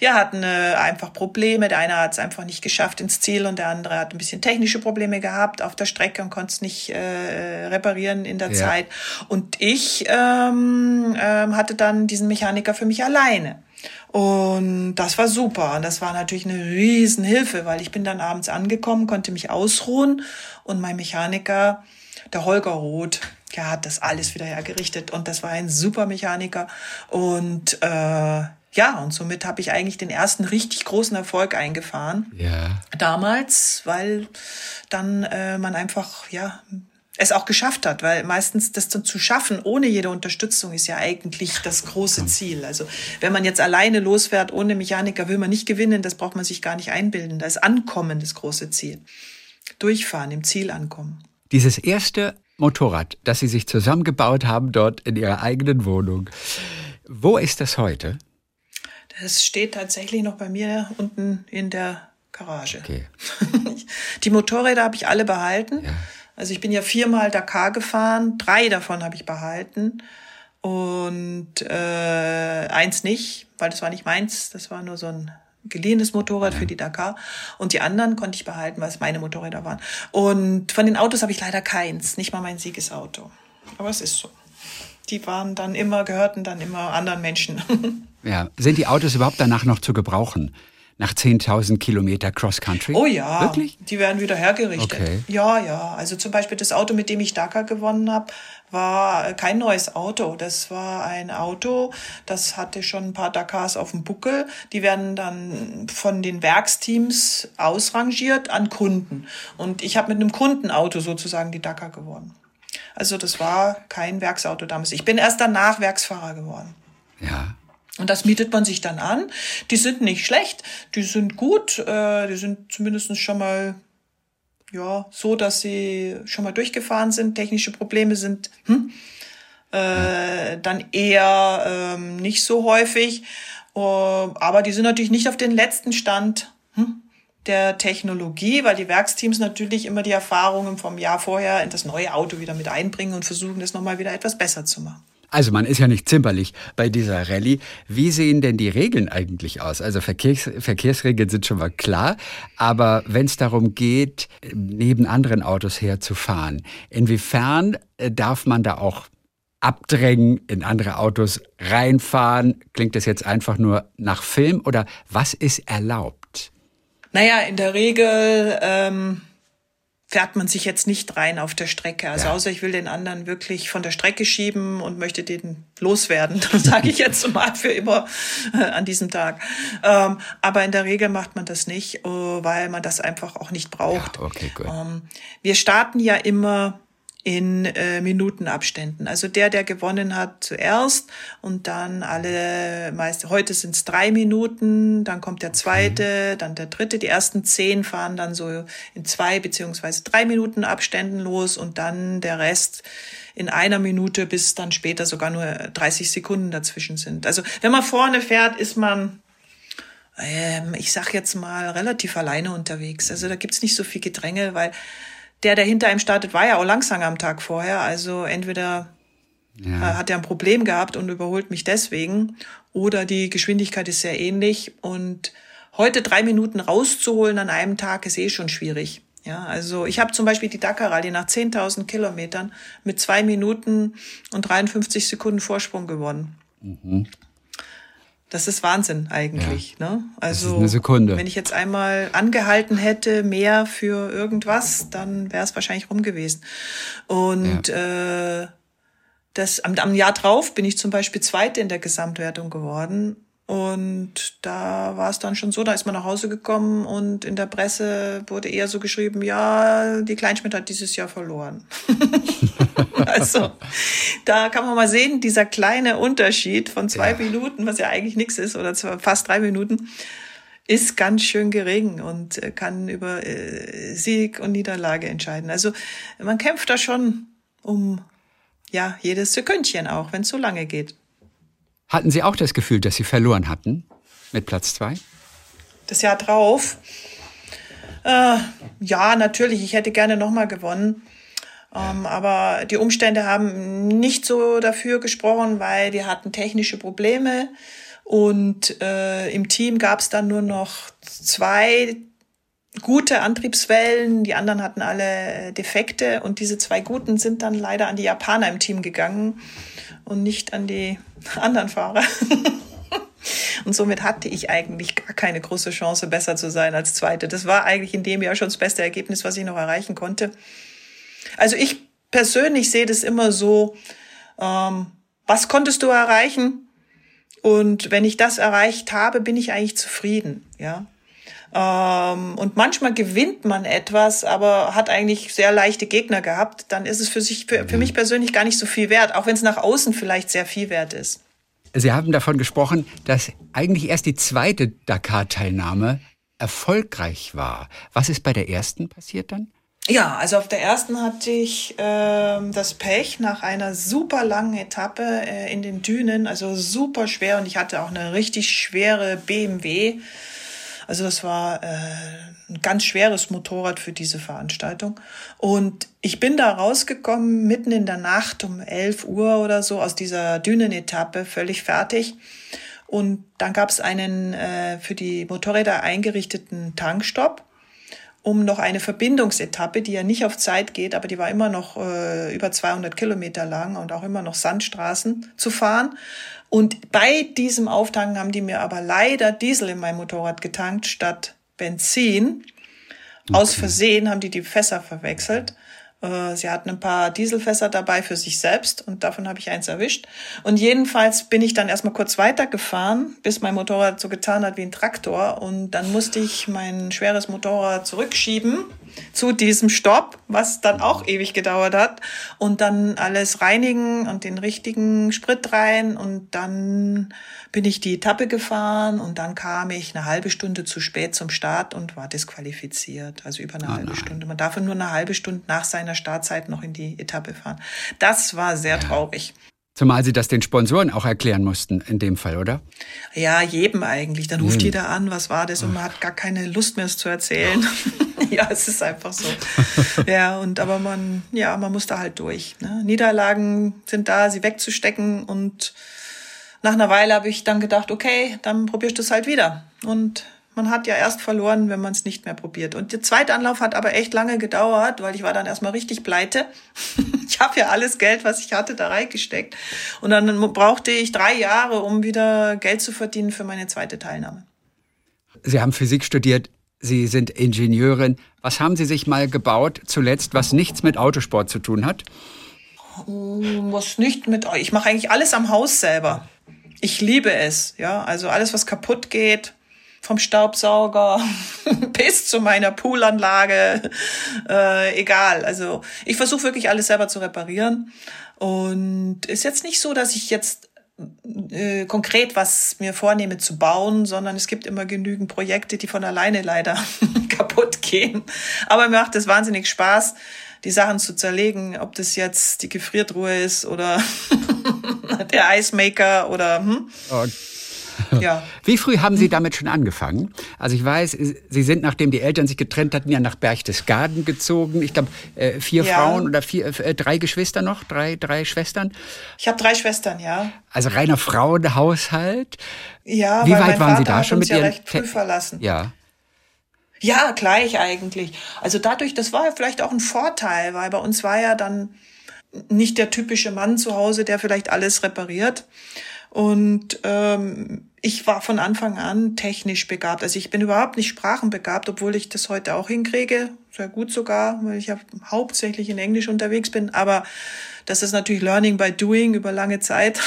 B: ja, hatten äh, einfach Probleme. Der eine hat es einfach nicht geschafft ins Ziel und der andere hat ein bisschen technische Probleme gehabt auf der Strecke und konnte es nicht äh, reparieren in der ja. Zeit. Und ich ähm, ähm, hatte dann diesen Mechaniker für mich alleine. Und das war super. Und das war natürlich eine Riesenhilfe, weil ich bin dann abends angekommen, konnte mich ausruhen und mein Mechaniker, der Holger Roth, der hat das alles wieder hergerichtet und das war ein super Mechaniker und äh, ja, und somit habe ich eigentlich den ersten richtig großen Erfolg eingefahren.
C: Ja.
B: Damals, weil dann äh, man einfach, ja, es auch geschafft hat, weil meistens das dann zu schaffen ohne jede Unterstützung ist ja eigentlich das große Ziel. Also wenn man jetzt alleine losfährt ohne Mechaniker, will man nicht gewinnen, das braucht man sich gar nicht einbilden. Da ist Ankommen das große Ziel. Durchfahren, im Ziel ankommen.
C: Dieses erste Motorrad, das Sie sich zusammengebaut haben dort in Ihrer eigenen Wohnung, wo ist das heute?
B: Es steht tatsächlich noch bei mir unten in der Garage.
C: Okay. (laughs)
B: Die Motorräder habe ich alle behalten.
C: Ja.
B: Also ich bin ja viermal Dakar gefahren, drei davon habe ich behalten und äh, eins nicht, weil das war nicht meins, das war nur so ein geliehenes Motorrad für die Dakar und die anderen konnte ich behalten, weil es meine Motorräder waren. Und von den Autos habe ich leider keins, nicht mal mein Siegesauto. Aber es ist so. Die waren dann immer, gehörten dann immer anderen Menschen. (laughs)
C: Ja, sind die Autos überhaupt danach noch zu gebrauchen? Nach 10.000 Kilometer Cross-Country?
B: Oh ja,
C: Wirklich?
B: die werden wieder hergerichtet.
C: Okay.
B: Ja, ja. Also zum Beispiel das Auto, mit dem ich Dakar gewonnen habe, war kein neues Auto. Das war ein Auto, das hatte schon ein paar Dakars auf dem Buckel. Die werden dann von den Werksteams ausrangiert an Kunden. Und ich habe mit einem Kundenauto sozusagen die Dakar gewonnen. Also das war kein Werksauto damals. Ich bin erst danach Werksfahrer geworden.
C: Ja.
B: Und das mietet man sich dann an. Die sind nicht schlecht, die sind gut, äh, die sind zumindest schon mal ja so, dass sie schon mal durchgefahren sind. Technische Probleme sind hm, äh, dann eher ähm, nicht so häufig, uh, aber die sind natürlich nicht auf den letzten Stand. Hm, der Technologie, weil die Werksteams natürlich immer die Erfahrungen vom Jahr vorher in das neue Auto wieder mit einbringen und versuchen, das nochmal wieder etwas besser zu machen.
C: Also man ist ja nicht zimperlich bei dieser Rallye. Wie sehen denn die Regeln eigentlich aus? Also Verkehrs Verkehrsregeln sind schon mal klar, aber wenn es darum geht, neben anderen Autos herzufahren, inwiefern äh, darf man da auch abdrängen, in andere Autos reinfahren? Klingt das jetzt einfach nur nach Film oder was ist erlaubt?
B: Naja, in der Regel ähm, fährt man sich jetzt nicht rein auf der Strecke. Also ja. außer ich will den anderen wirklich von der Strecke schieben und möchte den loswerden. (laughs) Das sage ich jetzt mal für immer äh, an diesem Tag. Ähm, aber in der Regel macht man das nicht, äh, weil man das einfach auch nicht braucht. Ja, okay, gut. Ähm, wir starten ja immer in äh, Minutenabständen. Also der, der gewonnen hat zuerst und dann alle, meist, heute sind es drei Minuten, dann kommt der zweite, dann der dritte. Die ersten zehn fahren dann so in zwei beziehungsweise drei Minuten Abständen los und dann der Rest in einer Minute, bis dann später sogar nur 30 Sekunden dazwischen sind. Also wenn man vorne fährt, ist man ähm, ich sag jetzt mal, relativ alleine unterwegs. Also da gibt's nicht so viel Gedränge, weil der, der hinter ihm startet, war ja auch langsam am Tag vorher. Also entweder ja. Äh, hat er ein Problem gehabt und überholt mich deswegen oder die Geschwindigkeit ist sehr ähnlich und heute drei Minuten rauszuholen an einem Tag ist eh schon schwierig. Ja, also ich habe zum Beispiel die Dakar Rallye nach 10.000 Kilometern mit zwei Minuten und 53 Sekunden Vorsprung gewonnen. Mhm. Das ist Wahnsinn eigentlich. Ja. Ne? Also
C: eine Sekunde.
B: wenn ich jetzt einmal angehalten hätte, mehr für irgendwas, dann wäre es wahrscheinlich rum gewesen. Und ja. äh, das am, am Jahr drauf bin ich zum Beispiel Zweite in der Gesamtwertung geworden und da war es dann schon so, da ist man nach Hause gekommen und in der Presse wurde eher so geschrieben, ja, die Kleinschmidt hat dieses Jahr verloren. (laughs) also da kann man mal sehen, dieser kleine Unterschied von zwei ja. Minuten, was ja eigentlich nichts ist, oder fast drei Minuten, ist ganz schön gering und äh, kann über äh, Sieg und Niederlage entscheiden. Also man kämpft da schon um ja jedes Sekündchen auch, wenn es so lange geht.
C: Hatten Sie auch das Gefühl, dass Sie verloren hatten mit Platz zwei?
B: Das Jahr drauf. Äh, ja, natürlich. Ich hätte gerne nochmal gewonnen. Ähm, aber die Umstände haben nicht so dafür gesprochen, weil wir hatten technische Probleme und äh, im Team gab es dann nur noch zwei gute Antriebswellen, die anderen hatten alle Defekte und diese zwei guten sind dann leider an die Japaner im Team gegangen und nicht an die (laughs) anderen Fahrer. (laughs) Und somit hatte ich eigentlich gar keine große Chance, besser zu sein als Zweite. Das war eigentlich in dem Jahr schon das beste Ergebnis, was ich noch erreichen konnte. Also ich persönlich sehe das immer so, ähm, was konntest du erreichen? Und wenn ich das erreicht habe, bin ich eigentlich zufrieden, ja. Ähm, und manchmal gewinnt man etwas, aber hat eigentlich sehr leichte Gegner gehabt, dann ist es für sich, für, für mich persönlich gar nicht so viel wert, auch wenn es nach außen vielleicht sehr viel wert ist.
C: Sie haben davon gesprochen, dass eigentlich erst die zweite Dakar-Teilnahme erfolgreich war. Was ist bei der ersten passiert dann?
B: Ja, also auf der ersten hatte ich äh, das Pech nach einer super langen Etappe äh, in den Dünen, also super schwer und ich hatte auch eine richtig schwere BMW also das war äh, ein ganz schweres Motorrad für diese Veranstaltung. Und ich bin da rausgekommen mitten in der Nacht um 11 Uhr oder so aus dieser Dünenetappe, völlig fertig. Und dann gab es einen äh, für die Motorräder eingerichteten Tankstopp um noch eine Verbindungsetappe, die ja nicht auf Zeit geht, aber die war immer noch äh, über 200 Kilometer lang und auch immer noch Sandstraßen zu fahren. Und bei diesem Auftanken haben die mir aber leider Diesel in mein Motorrad getankt statt Benzin. Okay. Aus Versehen haben die die Fässer verwechselt. Äh, sie hatten ein paar Dieselfässer dabei für sich selbst und davon habe ich eins erwischt. Und jedenfalls bin ich dann erstmal kurz weitergefahren, bis mein Motorrad so getan hat wie ein Traktor. Und dann musste ich mein schweres Motorrad zurückschieben zu diesem Stopp, was dann auch ewig gedauert hat. Und dann alles reinigen und den richtigen Sprit rein. Und dann bin ich die Etappe gefahren und dann kam ich eine halbe Stunde zu spät zum Start und war disqualifiziert. Also über eine oh halbe Stunde. Man darf nur eine halbe Stunde nach seiner Startzeit noch in die Etappe fahren. Das war sehr ja. traurig.
C: Zumal Sie das den Sponsoren auch erklären mussten, in dem Fall, oder?
B: Ja, jedem eigentlich. Dann ruft hm. jeder an, was war das? Und man hat gar keine Lust mehr, es zu erzählen. ja, (laughs) es ist einfach so. ja, und aber man, ja, man muss da halt durch. Ne? Niederlagen sind da, sie wegzustecken und nach einer Weile habe ich dann gedacht, okay, dann probierst du es halt wieder. Und man hat ja erst verloren, wenn man es nicht mehr probiert. Und der zweite Anlauf hat aber echt lange gedauert, weil ich war dann erstmal richtig pleite. (laughs) ich habe ja alles Geld, was ich hatte, da reingesteckt. Und dann brauchte ich drei Jahre, um wieder Geld zu verdienen für meine zweite Teilnahme.
C: Sie haben Physik studiert. Sie sind Ingenieurin. Was haben Sie sich mal gebaut zuletzt, was nichts mit Autosport zu tun hat?
B: Was nicht mit. Ich mache eigentlich alles am Haus selber. Ich liebe es. Ja, also alles, was kaputt geht, vom Staubsauger (laughs) bis zu meiner Poolanlage, äh, egal. Also ich versuche wirklich alles selber zu reparieren. Und ist jetzt nicht so, dass ich jetzt äh, konkret was mir vornehme zu bauen, sondern es gibt immer genügend Projekte, die von alleine leider (laughs) kaputt gehen. Aber mir macht es wahnsinnig Spaß, die Sachen zu zerlegen, ob das jetzt die Gefriertruhe ist oder (laughs) der Eismaker oder hm? (laughs)
C: Ja. Wie früh haben Sie damit schon angefangen? Also ich weiß, Sie sind, nachdem die Eltern sich getrennt hatten, ja nach Berchtesgaden gezogen. Ich glaube, äh, vier ja. Frauen oder vier, äh, drei Geschwister noch, drei, drei Schwestern.
B: Ich habe drei Schwestern, ja.
C: Also reiner Frauenhaushalt.
B: Ja,
C: wie weit waren Sie da schon mit
B: ja
C: Ihren?
B: Recht früh verlassen.
C: Ja.
B: Ja, gleich eigentlich. Also dadurch, das war ja vielleicht auch ein Vorteil, weil bei uns war ja dann nicht der typische Mann zu Hause, der vielleicht alles repariert. Und ähm, ich war von Anfang an technisch begabt. Also ich bin überhaupt nicht sprachenbegabt, obwohl ich das heute auch hinkriege. Sehr gut sogar, weil ich ja hauptsächlich in Englisch unterwegs bin. Aber das ist natürlich Learning by Doing über lange Zeit.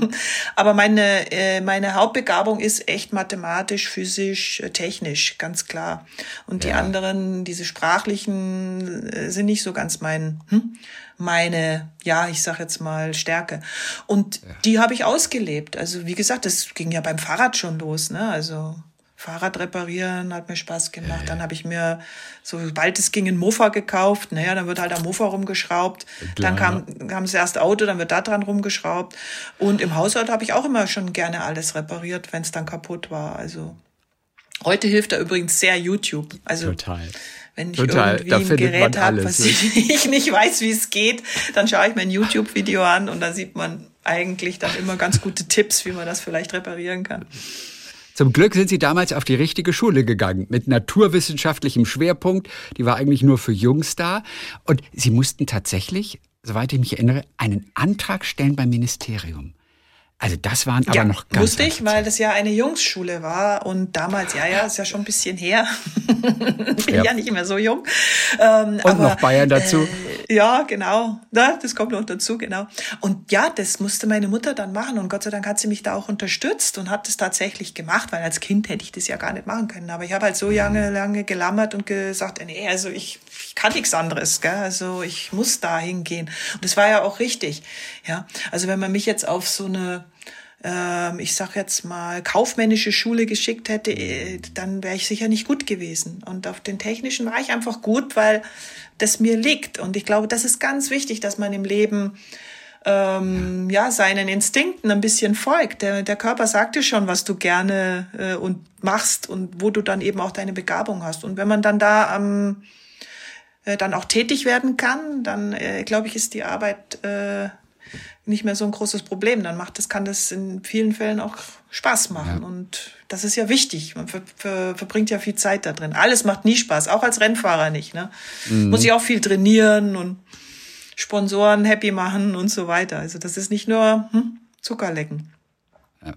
B: (laughs) Aber meine, äh, meine Hauptbegabung ist echt mathematisch, physisch, äh, technisch, ganz klar. Und ja. die anderen, diese sprachlichen, äh, sind nicht so ganz mein, hm? meine, ja, ich sag jetzt mal Stärke. Und ja. die habe ich ausgelebt. Also wie gesagt, das ging ja beim Fahrrad schon los, ne? Also Fahrrad reparieren hat mir Spaß gemacht. Ja, Dann habe ich mir, sobald es ging, ein Mofa gekauft. Naja, dann wird halt am Mofa rumgeschraubt. Klar. Dann kam, kam das erste Auto, dann wird da dran rumgeschraubt. Und im Haushalt habe ich auch immer schon gerne alles repariert, wenn es dann kaputt war. Also heute hilft da übrigens sehr YouTube. Also
C: Total.
B: Wenn ich
C: Total.
B: irgendwie ein Gerät habe, was ich, (laughs) ich nicht weiß, wie es geht, dann schaue ich mir ein YouTube-Video an und da sieht man eigentlich dann immer ganz gute Tipps, wie man das vielleicht reparieren kann.
C: Zum Glück sind Sie damals auf die richtige Schule gegangen, mit naturwissenschaftlichem Schwerpunkt. Die war eigentlich nur für Jungs da. Und Sie mussten tatsächlich, soweit ich mich erinnere, einen Antrag stellen beim Ministerium. Also das waren aber
B: ja,
C: noch ganz
B: ich, weil das ja eine Jungsschule war und damals, ja, ja, ist ja schon ein bisschen her. (laughs) Bin ja. ja nicht mehr so jung.
C: Ähm, und aber, noch Bayern dazu.
B: Äh, ja, genau. Ja, das kommt noch dazu, genau. Und ja, das musste meine Mutter dann machen und Gott sei Dank hat sie mich da auch unterstützt und hat es tatsächlich gemacht, weil als Kind hätte ich das ja gar nicht machen können. Aber ich habe halt so lange, lange gelammert und gesagt, nee, also ich, ich kann nichts anderes, gell? also ich muss da hingehen. Und das war ja auch richtig. Ja, also wenn man mich jetzt auf so eine ähm, ich sag jetzt mal, kaufmännische Schule geschickt hätte, äh, dann wäre ich sicher nicht gut gewesen. Und auf den technischen war ich einfach gut, weil das mir liegt. Und ich glaube, das ist ganz wichtig, dass man im Leben ähm, ja seinen Instinkten ein bisschen folgt. Der, der Körper sagt dir schon, was du gerne äh, und machst und wo du dann eben auch deine Begabung hast. Und wenn man dann da ähm, äh, dann auch tätig werden kann, dann äh, glaube ich, ist die Arbeit äh, nicht mehr so ein großes Problem. Dann macht das, kann das in vielen Fällen auch Spaß machen. Ja. Und das ist ja wichtig. Man ver, ver, verbringt ja viel Zeit da drin. Alles macht nie Spaß, auch als Rennfahrer nicht. Ne? Mhm. Muss ich auch viel trainieren und Sponsoren happy machen und so weiter. Also das ist nicht nur hm, Zuckerlecken. Ja.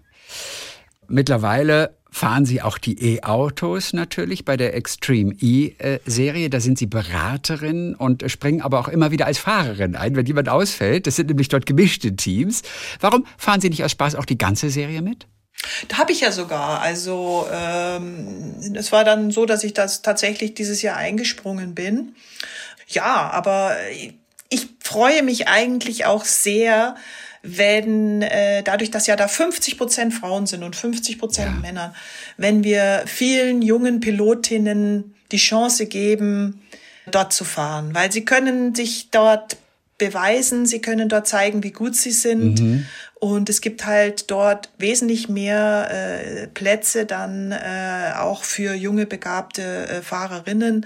C: Mittlerweile fahren Sie auch die E-Autos natürlich bei der Extreme E-Serie. Da sind Sie Beraterin und springen aber auch immer wieder als Fahrerin ein, wenn jemand ausfällt. Das sind nämlich dort gemischte Teams. Warum fahren Sie nicht aus Spaß auch die ganze Serie mit?
B: Da habe ich ja sogar. Also ähm, es war dann so, dass ich das tatsächlich dieses Jahr eingesprungen bin. Ja, aber ich freue mich eigentlich auch sehr, wenn äh, dadurch, dass ja da 50 Prozent Frauen sind und 50 Prozent ja. Männer, wenn wir vielen jungen Pilotinnen die Chance geben, dort zu fahren, weil sie können sich dort beweisen, sie können dort zeigen, wie gut sie sind. Mhm. Und es gibt halt dort wesentlich mehr äh, Plätze dann äh, auch für junge, begabte äh, Fahrerinnen.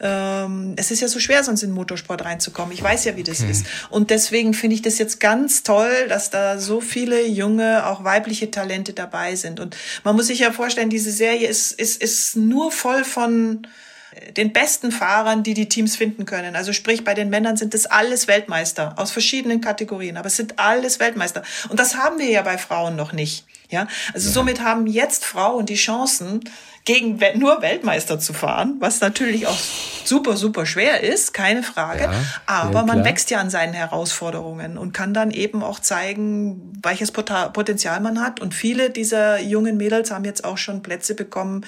B: Ähm, es ist ja so schwer, sonst in den Motorsport reinzukommen. Ich weiß ja, wie das okay. ist. Und deswegen finde ich das jetzt ganz toll, dass da so viele junge, auch weibliche Talente dabei sind. Und man muss sich ja vorstellen, diese Serie ist, ist, ist nur voll von den besten Fahrern, die die Teams finden können. Also sprich, bei den Männern sind es alles Weltmeister aus verschiedenen Kategorien, aber es sind alles Weltmeister. Und das haben wir ja bei Frauen noch nicht. Ja, also ja. somit haben jetzt Frauen die Chancen, gegen nur Weltmeister zu fahren, was natürlich auch super, super schwer ist, keine Frage. Ja, Aber man klar. wächst ja an seinen Herausforderungen und kann dann eben auch zeigen, welches Potenzial man hat. Und viele dieser jungen Mädels haben jetzt auch schon Plätze bekommen,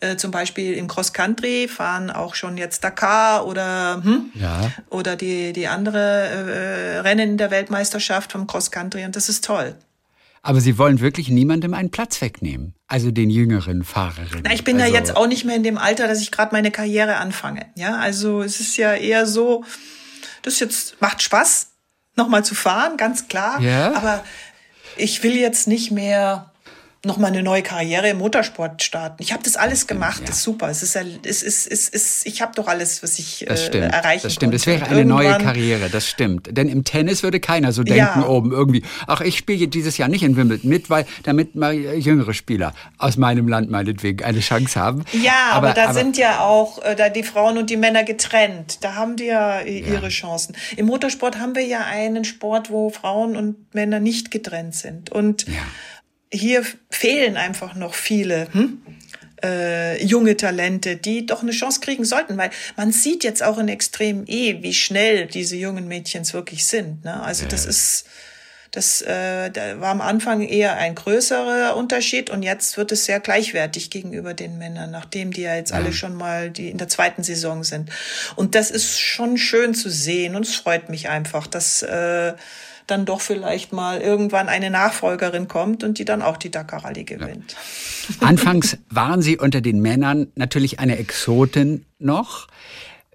B: äh, zum Beispiel im Cross Country, fahren auch schon jetzt Dakar oder, hm, ja. oder die, die andere äh, Rennen der Weltmeisterschaft vom Cross Country. Und das ist toll.
C: Aber Sie wollen wirklich niemandem einen Platz wegnehmen, also den jüngeren Fahrerinnen.
B: Na, ich bin
C: also
B: ja jetzt auch nicht mehr in dem Alter, dass ich gerade meine Karriere anfange. Ja, also es ist ja eher so, das jetzt macht Spaß, nochmal zu fahren, ganz klar. Ja. Aber ich will jetzt nicht mehr noch mal eine neue Karriere im Motorsport starten. Ich habe das alles gemacht, ja. das ist super. Es ist, es ist, es ist, ich habe doch alles, was ich
C: das stimmt, äh, erreichen Das stimmt, es wäre eine neue Karriere, das stimmt. Denn im Tennis würde keiner so denken ja. oben irgendwie, ach, ich spiele dieses Jahr nicht in Wimbledon mit, weil damit mal jüngere Spieler aus meinem Land meinetwegen eine Chance haben.
B: Ja, aber, aber da aber, sind ja auch äh, da die Frauen und die Männer getrennt. Da haben die ja, äh, ihre ja. Chancen. Im Motorsport haben wir ja einen Sport, wo Frauen und Männer nicht getrennt sind. Und ja hier fehlen einfach noch viele hm? äh, junge Talente, die doch eine Chance kriegen sollten, weil man sieht jetzt auch in Extrem E, wie schnell diese jungen Mädchens wirklich sind. Ne? Also das ist das äh, da war am Anfang eher ein größerer Unterschied und jetzt wird es sehr gleichwertig gegenüber den Männern, nachdem die ja jetzt ja. alle schon mal die in der zweiten Saison sind. Und das ist schon schön zu sehen und es freut mich einfach, dass äh, dann doch vielleicht mal irgendwann eine Nachfolgerin kommt und die dann auch die Dakar Rallye gewinnt.
C: Ja. (laughs) Anfangs waren Sie unter den Männern natürlich eine Exotin noch.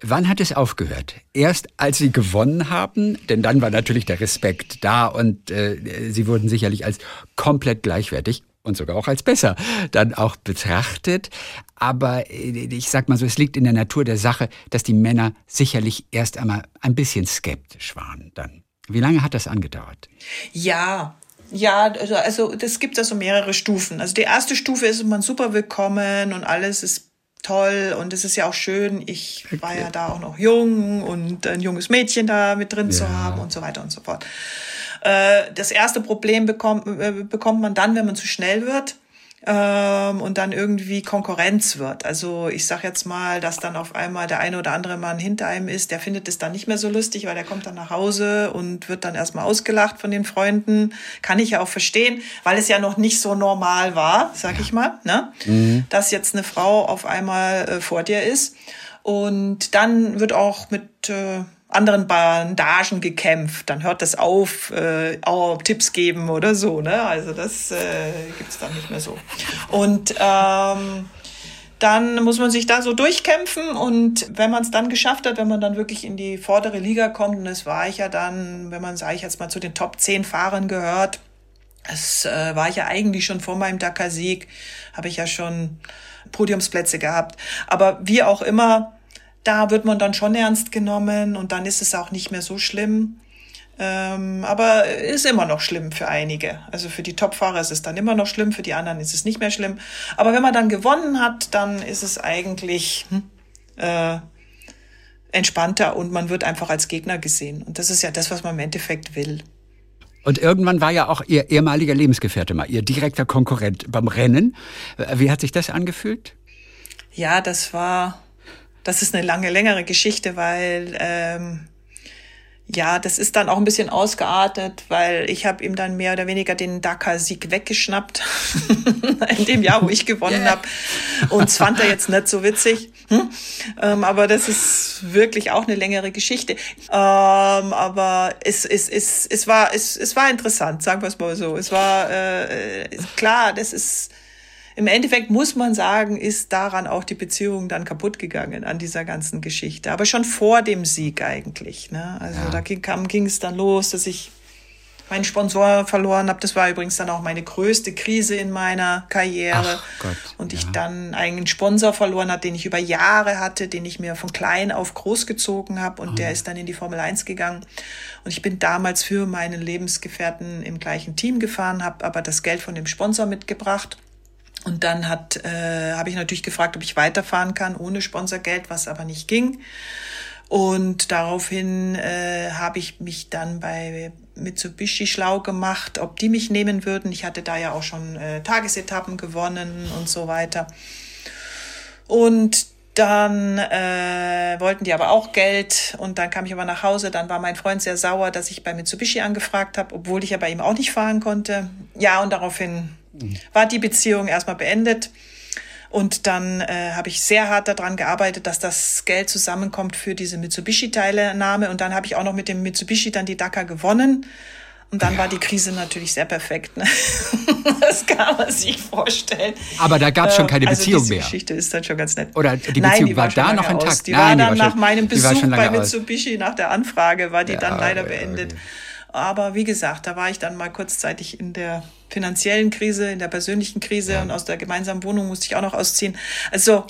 C: Wann hat es aufgehört? Erst als Sie gewonnen haben, denn dann war natürlich der Respekt da und äh, Sie wurden sicherlich als komplett gleichwertig und sogar auch als besser dann auch betrachtet. Aber äh, ich sag mal so, es liegt in der Natur der Sache, dass die Männer sicherlich erst einmal ein bisschen skeptisch waren dann. Wie lange hat das angedauert?
B: Ja, ja, also, also das gibt also mehrere Stufen. Also die erste Stufe ist man super willkommen und alles ist toll und es ist ja auch schön. Ich okay. war ja da auch noch jung und ein junges Mädchen da mit drin ja. zu haben und so weiter und so fort. Äh, das erste Problem bekommt, äh, bekommt man dann, wenn man zu schnell wird ähm, und dann irgendwie Konkurrenz wird. Also ich sag jetzt mal, dass dann auf einmal der eine oder andere Mann hinter einem ist, der findet es dann nicht mehr so lustig, weil der kommt dann nach Hause und wird dann erstmal ausgelacht von den Freunden. Kann ich ja auch verstehen, weil es ja noch nicht so normal war, sag ich mal, ne? Mhm. dass jetzt eine Frau auf einmal äh, vor dir ist. Und dann wird auch mit äh, anderen Bandagen gekämpft, dann hört das auf, äh, auch Tipps geben oder so. Ne? Also das äh, gibt dann nicht mehr so. Und ähm, dann muss man sich da so durchkämpfen und wenn man es dann geschafft hat, wenn man dann wirklich in die vordere Liga kommt, und das war ich ja dann, wenn man, sage ich jetzt mal, zu den Top 10 Fahrern gehört, das äh, war ich ja eigentlich schon vor meinem Dakar-Sieg, habe ich ja schon Podiumsplätze gehabt. Aber wie auch immer, da wird man dann schon ernst genommen und dann ist es auch nicht mehr so schlimm. Ähm, aber ist immer noch schlimm für einige. Also für die Topfahrer ist es dann immer noch schlimm, für die anderen ist es nicht mehr schlimm. Aber wenn man dann gewonnen hat, dann ist es eigentlich hm, äh, entspannter und man wird einfach als Gegner gesehen. Und das ist ja das, was man im Endeffekt will.
C: Und irgendwann war ja auch Ihr ehemaliger Lebensgefährte mal, Ihr direkter Konkurrent beim Rennen. Wie hat sich das angefühlt?
B: Ja, das war das ist eine lange, längere Geschichte, weil ähm, ja, das ist dann auch ein bisschen ausgeartet, weil ich habe ihm dann mehr oder weniger den Dakar-Sieg weggeschnappt (laughs) in dem Jahr, wo ich gewonnen yeah. habe. Und es fand er jetzt nicht so witzig. Hm? Ähm, aber das ist wirklich auch eine längere Geschichte. Ähm, aber es, es, es, es, war, es, es war interessant, sagen wir es mal so. Es war äh, klar, das ist im Endeffekt muss man sagen, ist daran auch die Beziehung dann kaputt gegangen an dieser ganzen Geschichte. Aber schon vor dem Sieg eigentlich. Ne? Also ja. da ging, es dann los, dass ich meinen Sponsor verloren habe. Das war übrigens dann auch meine größte Krise in meiner Karriere. Gott, und ich ja. dann einen Sponsor verloren habe, den ich über Jahre hatte, den ich mir von klein auf großgezogen habe. Und oh. der ist dann in die Formel 1 gegangen. Und ich bin damals für meinen Lebensgefährten im gleichen Team gefahren, habe aber das Geld von dem Sponsor mitgebracht Und dann hat, äh, habe ich natürlich gefragt, ob ich weiterfahren kann ohne Sponsorgeld, was aber nicht ging. Und daraufhin äh, habe ich mich dann bei Mitsubishi schlau gemacht, ob die mich nehmen würden. Ich hatte da ja auch schon äh, Tagesetappen gewonnen und so weiter. Und dann äh, wollten die aber auch Geld und dann kam ich aber nach Hause. Dann war mein Freund sehr sauer, dass ich bei Mitsubishi angefragt habe, obwohl ich ja bei ihm auch nicht fahren konnte. Ja, und daraufhin. War die Beziehung erstmal beendet. Und dann äh, habe ich sehr hart daran gearbeitet, dass das Geld zusammenkommt für diese Mitsubishi-Teilnahme. Und dann habe ich auch noch mit dem Mitsubishi dann die Dakar gewonnen. Und dann ja. war die Krise natürlich sehr perfekt. Ne? (laughs) Das kann man sich vorstellen.
C: Aber da gab es schon keine
B: also
C: Beziehung
B: diese
C: mehr.
B: Die Geschichte ist dann schon ganz nett.
C: Oder die Beziehung Nein, die war, war da noch intakt?
B: Die Nein, war dann die war nach meinem Besuch bei Mitsubishi, aus. nach der Anfrage, war die ja, dann leider ja, beendet. Okay. Aber wie gesagt, da war ich dann mal kurzzeitig in der finanziellen Krise, in der persönlichen Krise und aus der gemeinsamen Wohnung musste ich auch noch ausziehen. Also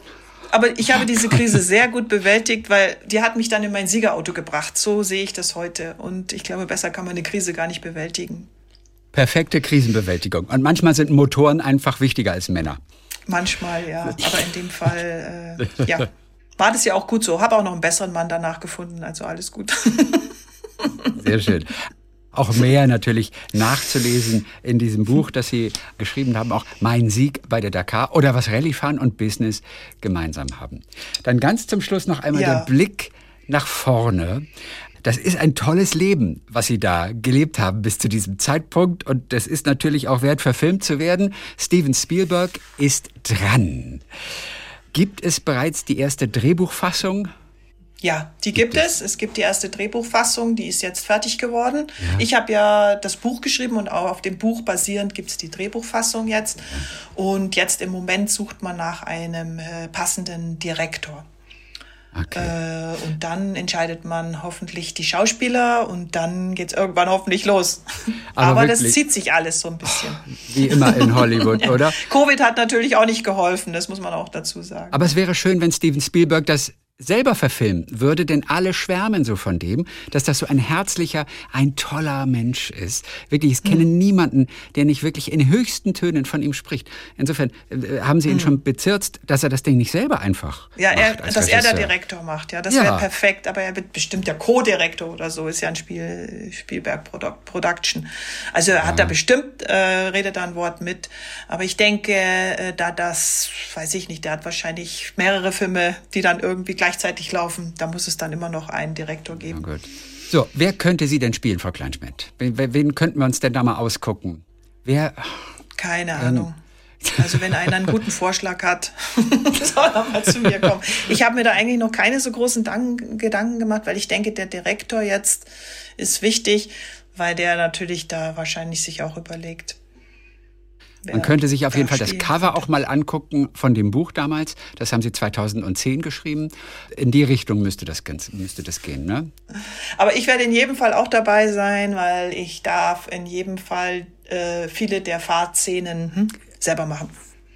B: aber ich habe diese Krise sehr gut bewältigt, weil die hat mich dann in mein Siegerauto gebracht. So sehe ich das heute. Und ich glaube, besser kann man eine Krise gar nicht bewältigen.
C: Perfekte Krisenbewältigung. Und manchmal sind Motoren einfach wichtiger als Männer.
B: Manchmal, ja. Aber in dem Fall, äh, ja. (laughs) War das ja auch gut so. Habe auch noch einen besseren Mann danach gefunden. Also alles gut. (laughs)
C: Sehr schön auch mehr natürlich nachzulesen in diesem Buch, das Sie geschrieben haben, auch Mein Sieg bei der Dakar oder was Rallyefahren und Business gemeinsam haben. Dann ganz zum Schluss noch einmal ja. der Blick nach vorne. Das ist ein tolles Leben, was Sie da gelebt haben bis zu diesem Zeitpunkt. Und das ist natürlich auch wert, verfilmt zu werden. Steven Spielberg ist dran. Gibt es bereits die erste Drehbuchfassung?
B: Ja, die gibt, gibt es. es. gibt die erste Drehbuchfassung, die ist jetzt fertig geworden. Ja. Ich habe ja das Buch geschrieben und auch auf dem Buch basierend gibt es die Drehbuchfassung jetzt. Und jetzt im Moment sucht man nach einem äh, passenden Direktor. Okay. Äh, und dann entscheidet man hoffentlich die Schauspieler und dann geht es irgendwann hoffentlich los. Aber, Aber das zieht sich alles so ein bisschen.
C: Wie immer in Hollywood, (laughs) oder?
B: Covid hat natürlich auch nicht geholfen, das muss man auch dazu sagen.
C: Aber es wäre schön, wenn Steven Spielberg das selber verfilmen würde, denn alle schwärmen so von dem, dass das so ein herzlicher, ein toller Mensch ist. Wirklich, ich kenne mhm. niemanden, der nicht wirklich in höchsten Tönen von ihm spricht. Insofern äh, haben Sie ihn mhm. schon bezirzt, dass er das Ding nicht selber einfach
B: ja, er, macht. dass er der Direktor macht, ja, das ja. wäre perfekt. Aber er wird bestimmt der Co-Direktor oder so. Ist ja ein Spiel, Spielberg Production. Also er ja. hat da bestimmt äh, redet da ein Wort mit. Aber ich denke, äh, da das, weiß ich nicht, der hat wahrscheinlich mehrere Filme, die dann irgendwie gleichzeitig laufen. Da muss es dann immer noch einen Direktor geben.
C: Ja, so, wer könnte Sie denn spielen, Frau Kleinschmidt? Wen, könnten wir uns denn da mal ausgucken? Wer?
B: Keine ähm, Ahnung. Also wenn einer einen guten Vorschlag hat, (laughs) soll er mal zu mir kommen. Ich habe mir da eigentlich noch keine so großen Gedanken gemacht, weil ich denke, der Direktor jetzt ist wichtig, weil der natürlich da wahrscheinlich sich auch überlegt,
C: man könnte sich auf jeden Fall das Cover auch mal angucken von dem Buch damals. Das haben Sie 2010 geschrieben. In die Richtung müsste das, müsste das gehen, ne?
B: Aber ich werde in jedem Fall auch dabei sein, weil ich darf in jedem Fall äh, viele der Fahrtszenen hm, selber machen.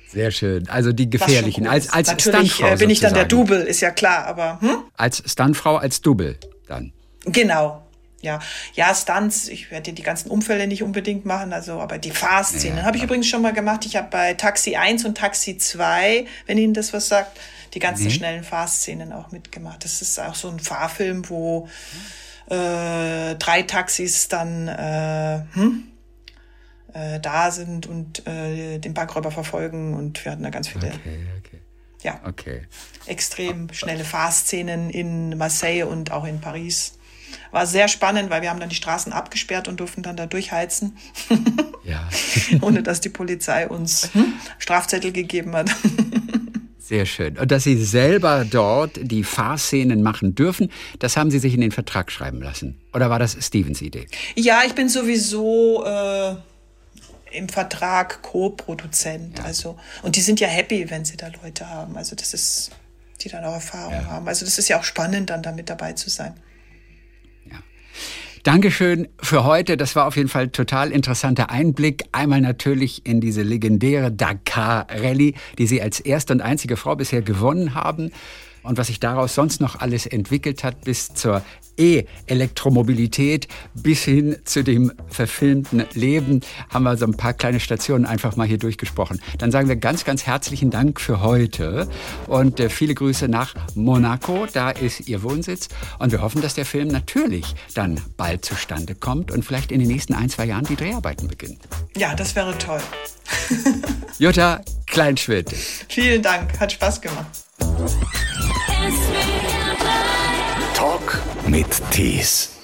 C: Sehr schön. Also die gefährlichen. Als, als
B: Natürlich Stuntfrau äh, bin ich dann der Double, ist ja klar, aber. Hm?
C: Als Stuntfrau, als Double dann.
B: Genau, ja, ja, Stunts, ich werde die ganzen Unfälle nicht unbedingt machen, also, aber die Fahrszenen ja, habe ich übrigens schon mal gemacht. Ich habe bei Taxi 1 und Taxi 2, wenn Ihnen das was sagt, die ganzen mhm. schnellen Fahrszenen auch mitgemacht. Das ist auch so ein Fahrfilm, wo äh, drei Taxis dann äh, hm, äh, da sind und äh, den Bankräuber verfolgen und wir hatten da ganz viele. Okay, okay. Ja. Okay. Extrem schnelle Fahrszenen in Marseille und auch in Paris. War sehr spannend, weil wir haben dann die Straßen abgesperrt und durften dann da durchheizen. Ja. (laughs) Ohne dass die Polizei uns Strafzettel gegeben hat.
C: Sehr schön. Und dass Sie selber dort die Fahrszenen machen dürfen, das haben Sie sich in den Vertrag schreiben lassen. Oder war das Stevens Idee?
B: Ja, ich bin sowieso äh, im Vertrag Co-Produzent. Ja. Also, und die sind ja happy, wenn sie da Leute haben. Also das ist, die dann auch Erfahrung ja. haben. Also das ist ja auch spannend, dann da mit dabei zu sein.
C: Dankeschön für heute. Das war auf jeden Fall total interessanter Einblick. Einmal natürlich in diese legendäre Dakar Rallye, die Sie als erste und einzige Frau bisher gewonnen haben. Und was sich daraus sonst noch alles entwickelt hat bis zur E-Elektromobilität bis hin zu dem verfilmten Leben haben wir so ein paar kleine Stationen einfach mal hier durchgesprochen. Dann sagen wir ganz, ganz herzlichen Dank für heute und äh, viele Grüße nach Monaco. Da ist Ihr Wohnsitz und wir hoffen, dass der Film natürlich dann bald zustande kommt und vielleicht in den nächsten ein, zwei Jahren die Dreharbeiten beginnen.
B: Ja, das wäre toll. (laughs)
C: Jutta Kleinschmidt.
B: Vielen Dank, hat Spaß gemacht.
A: Talk mit Tees.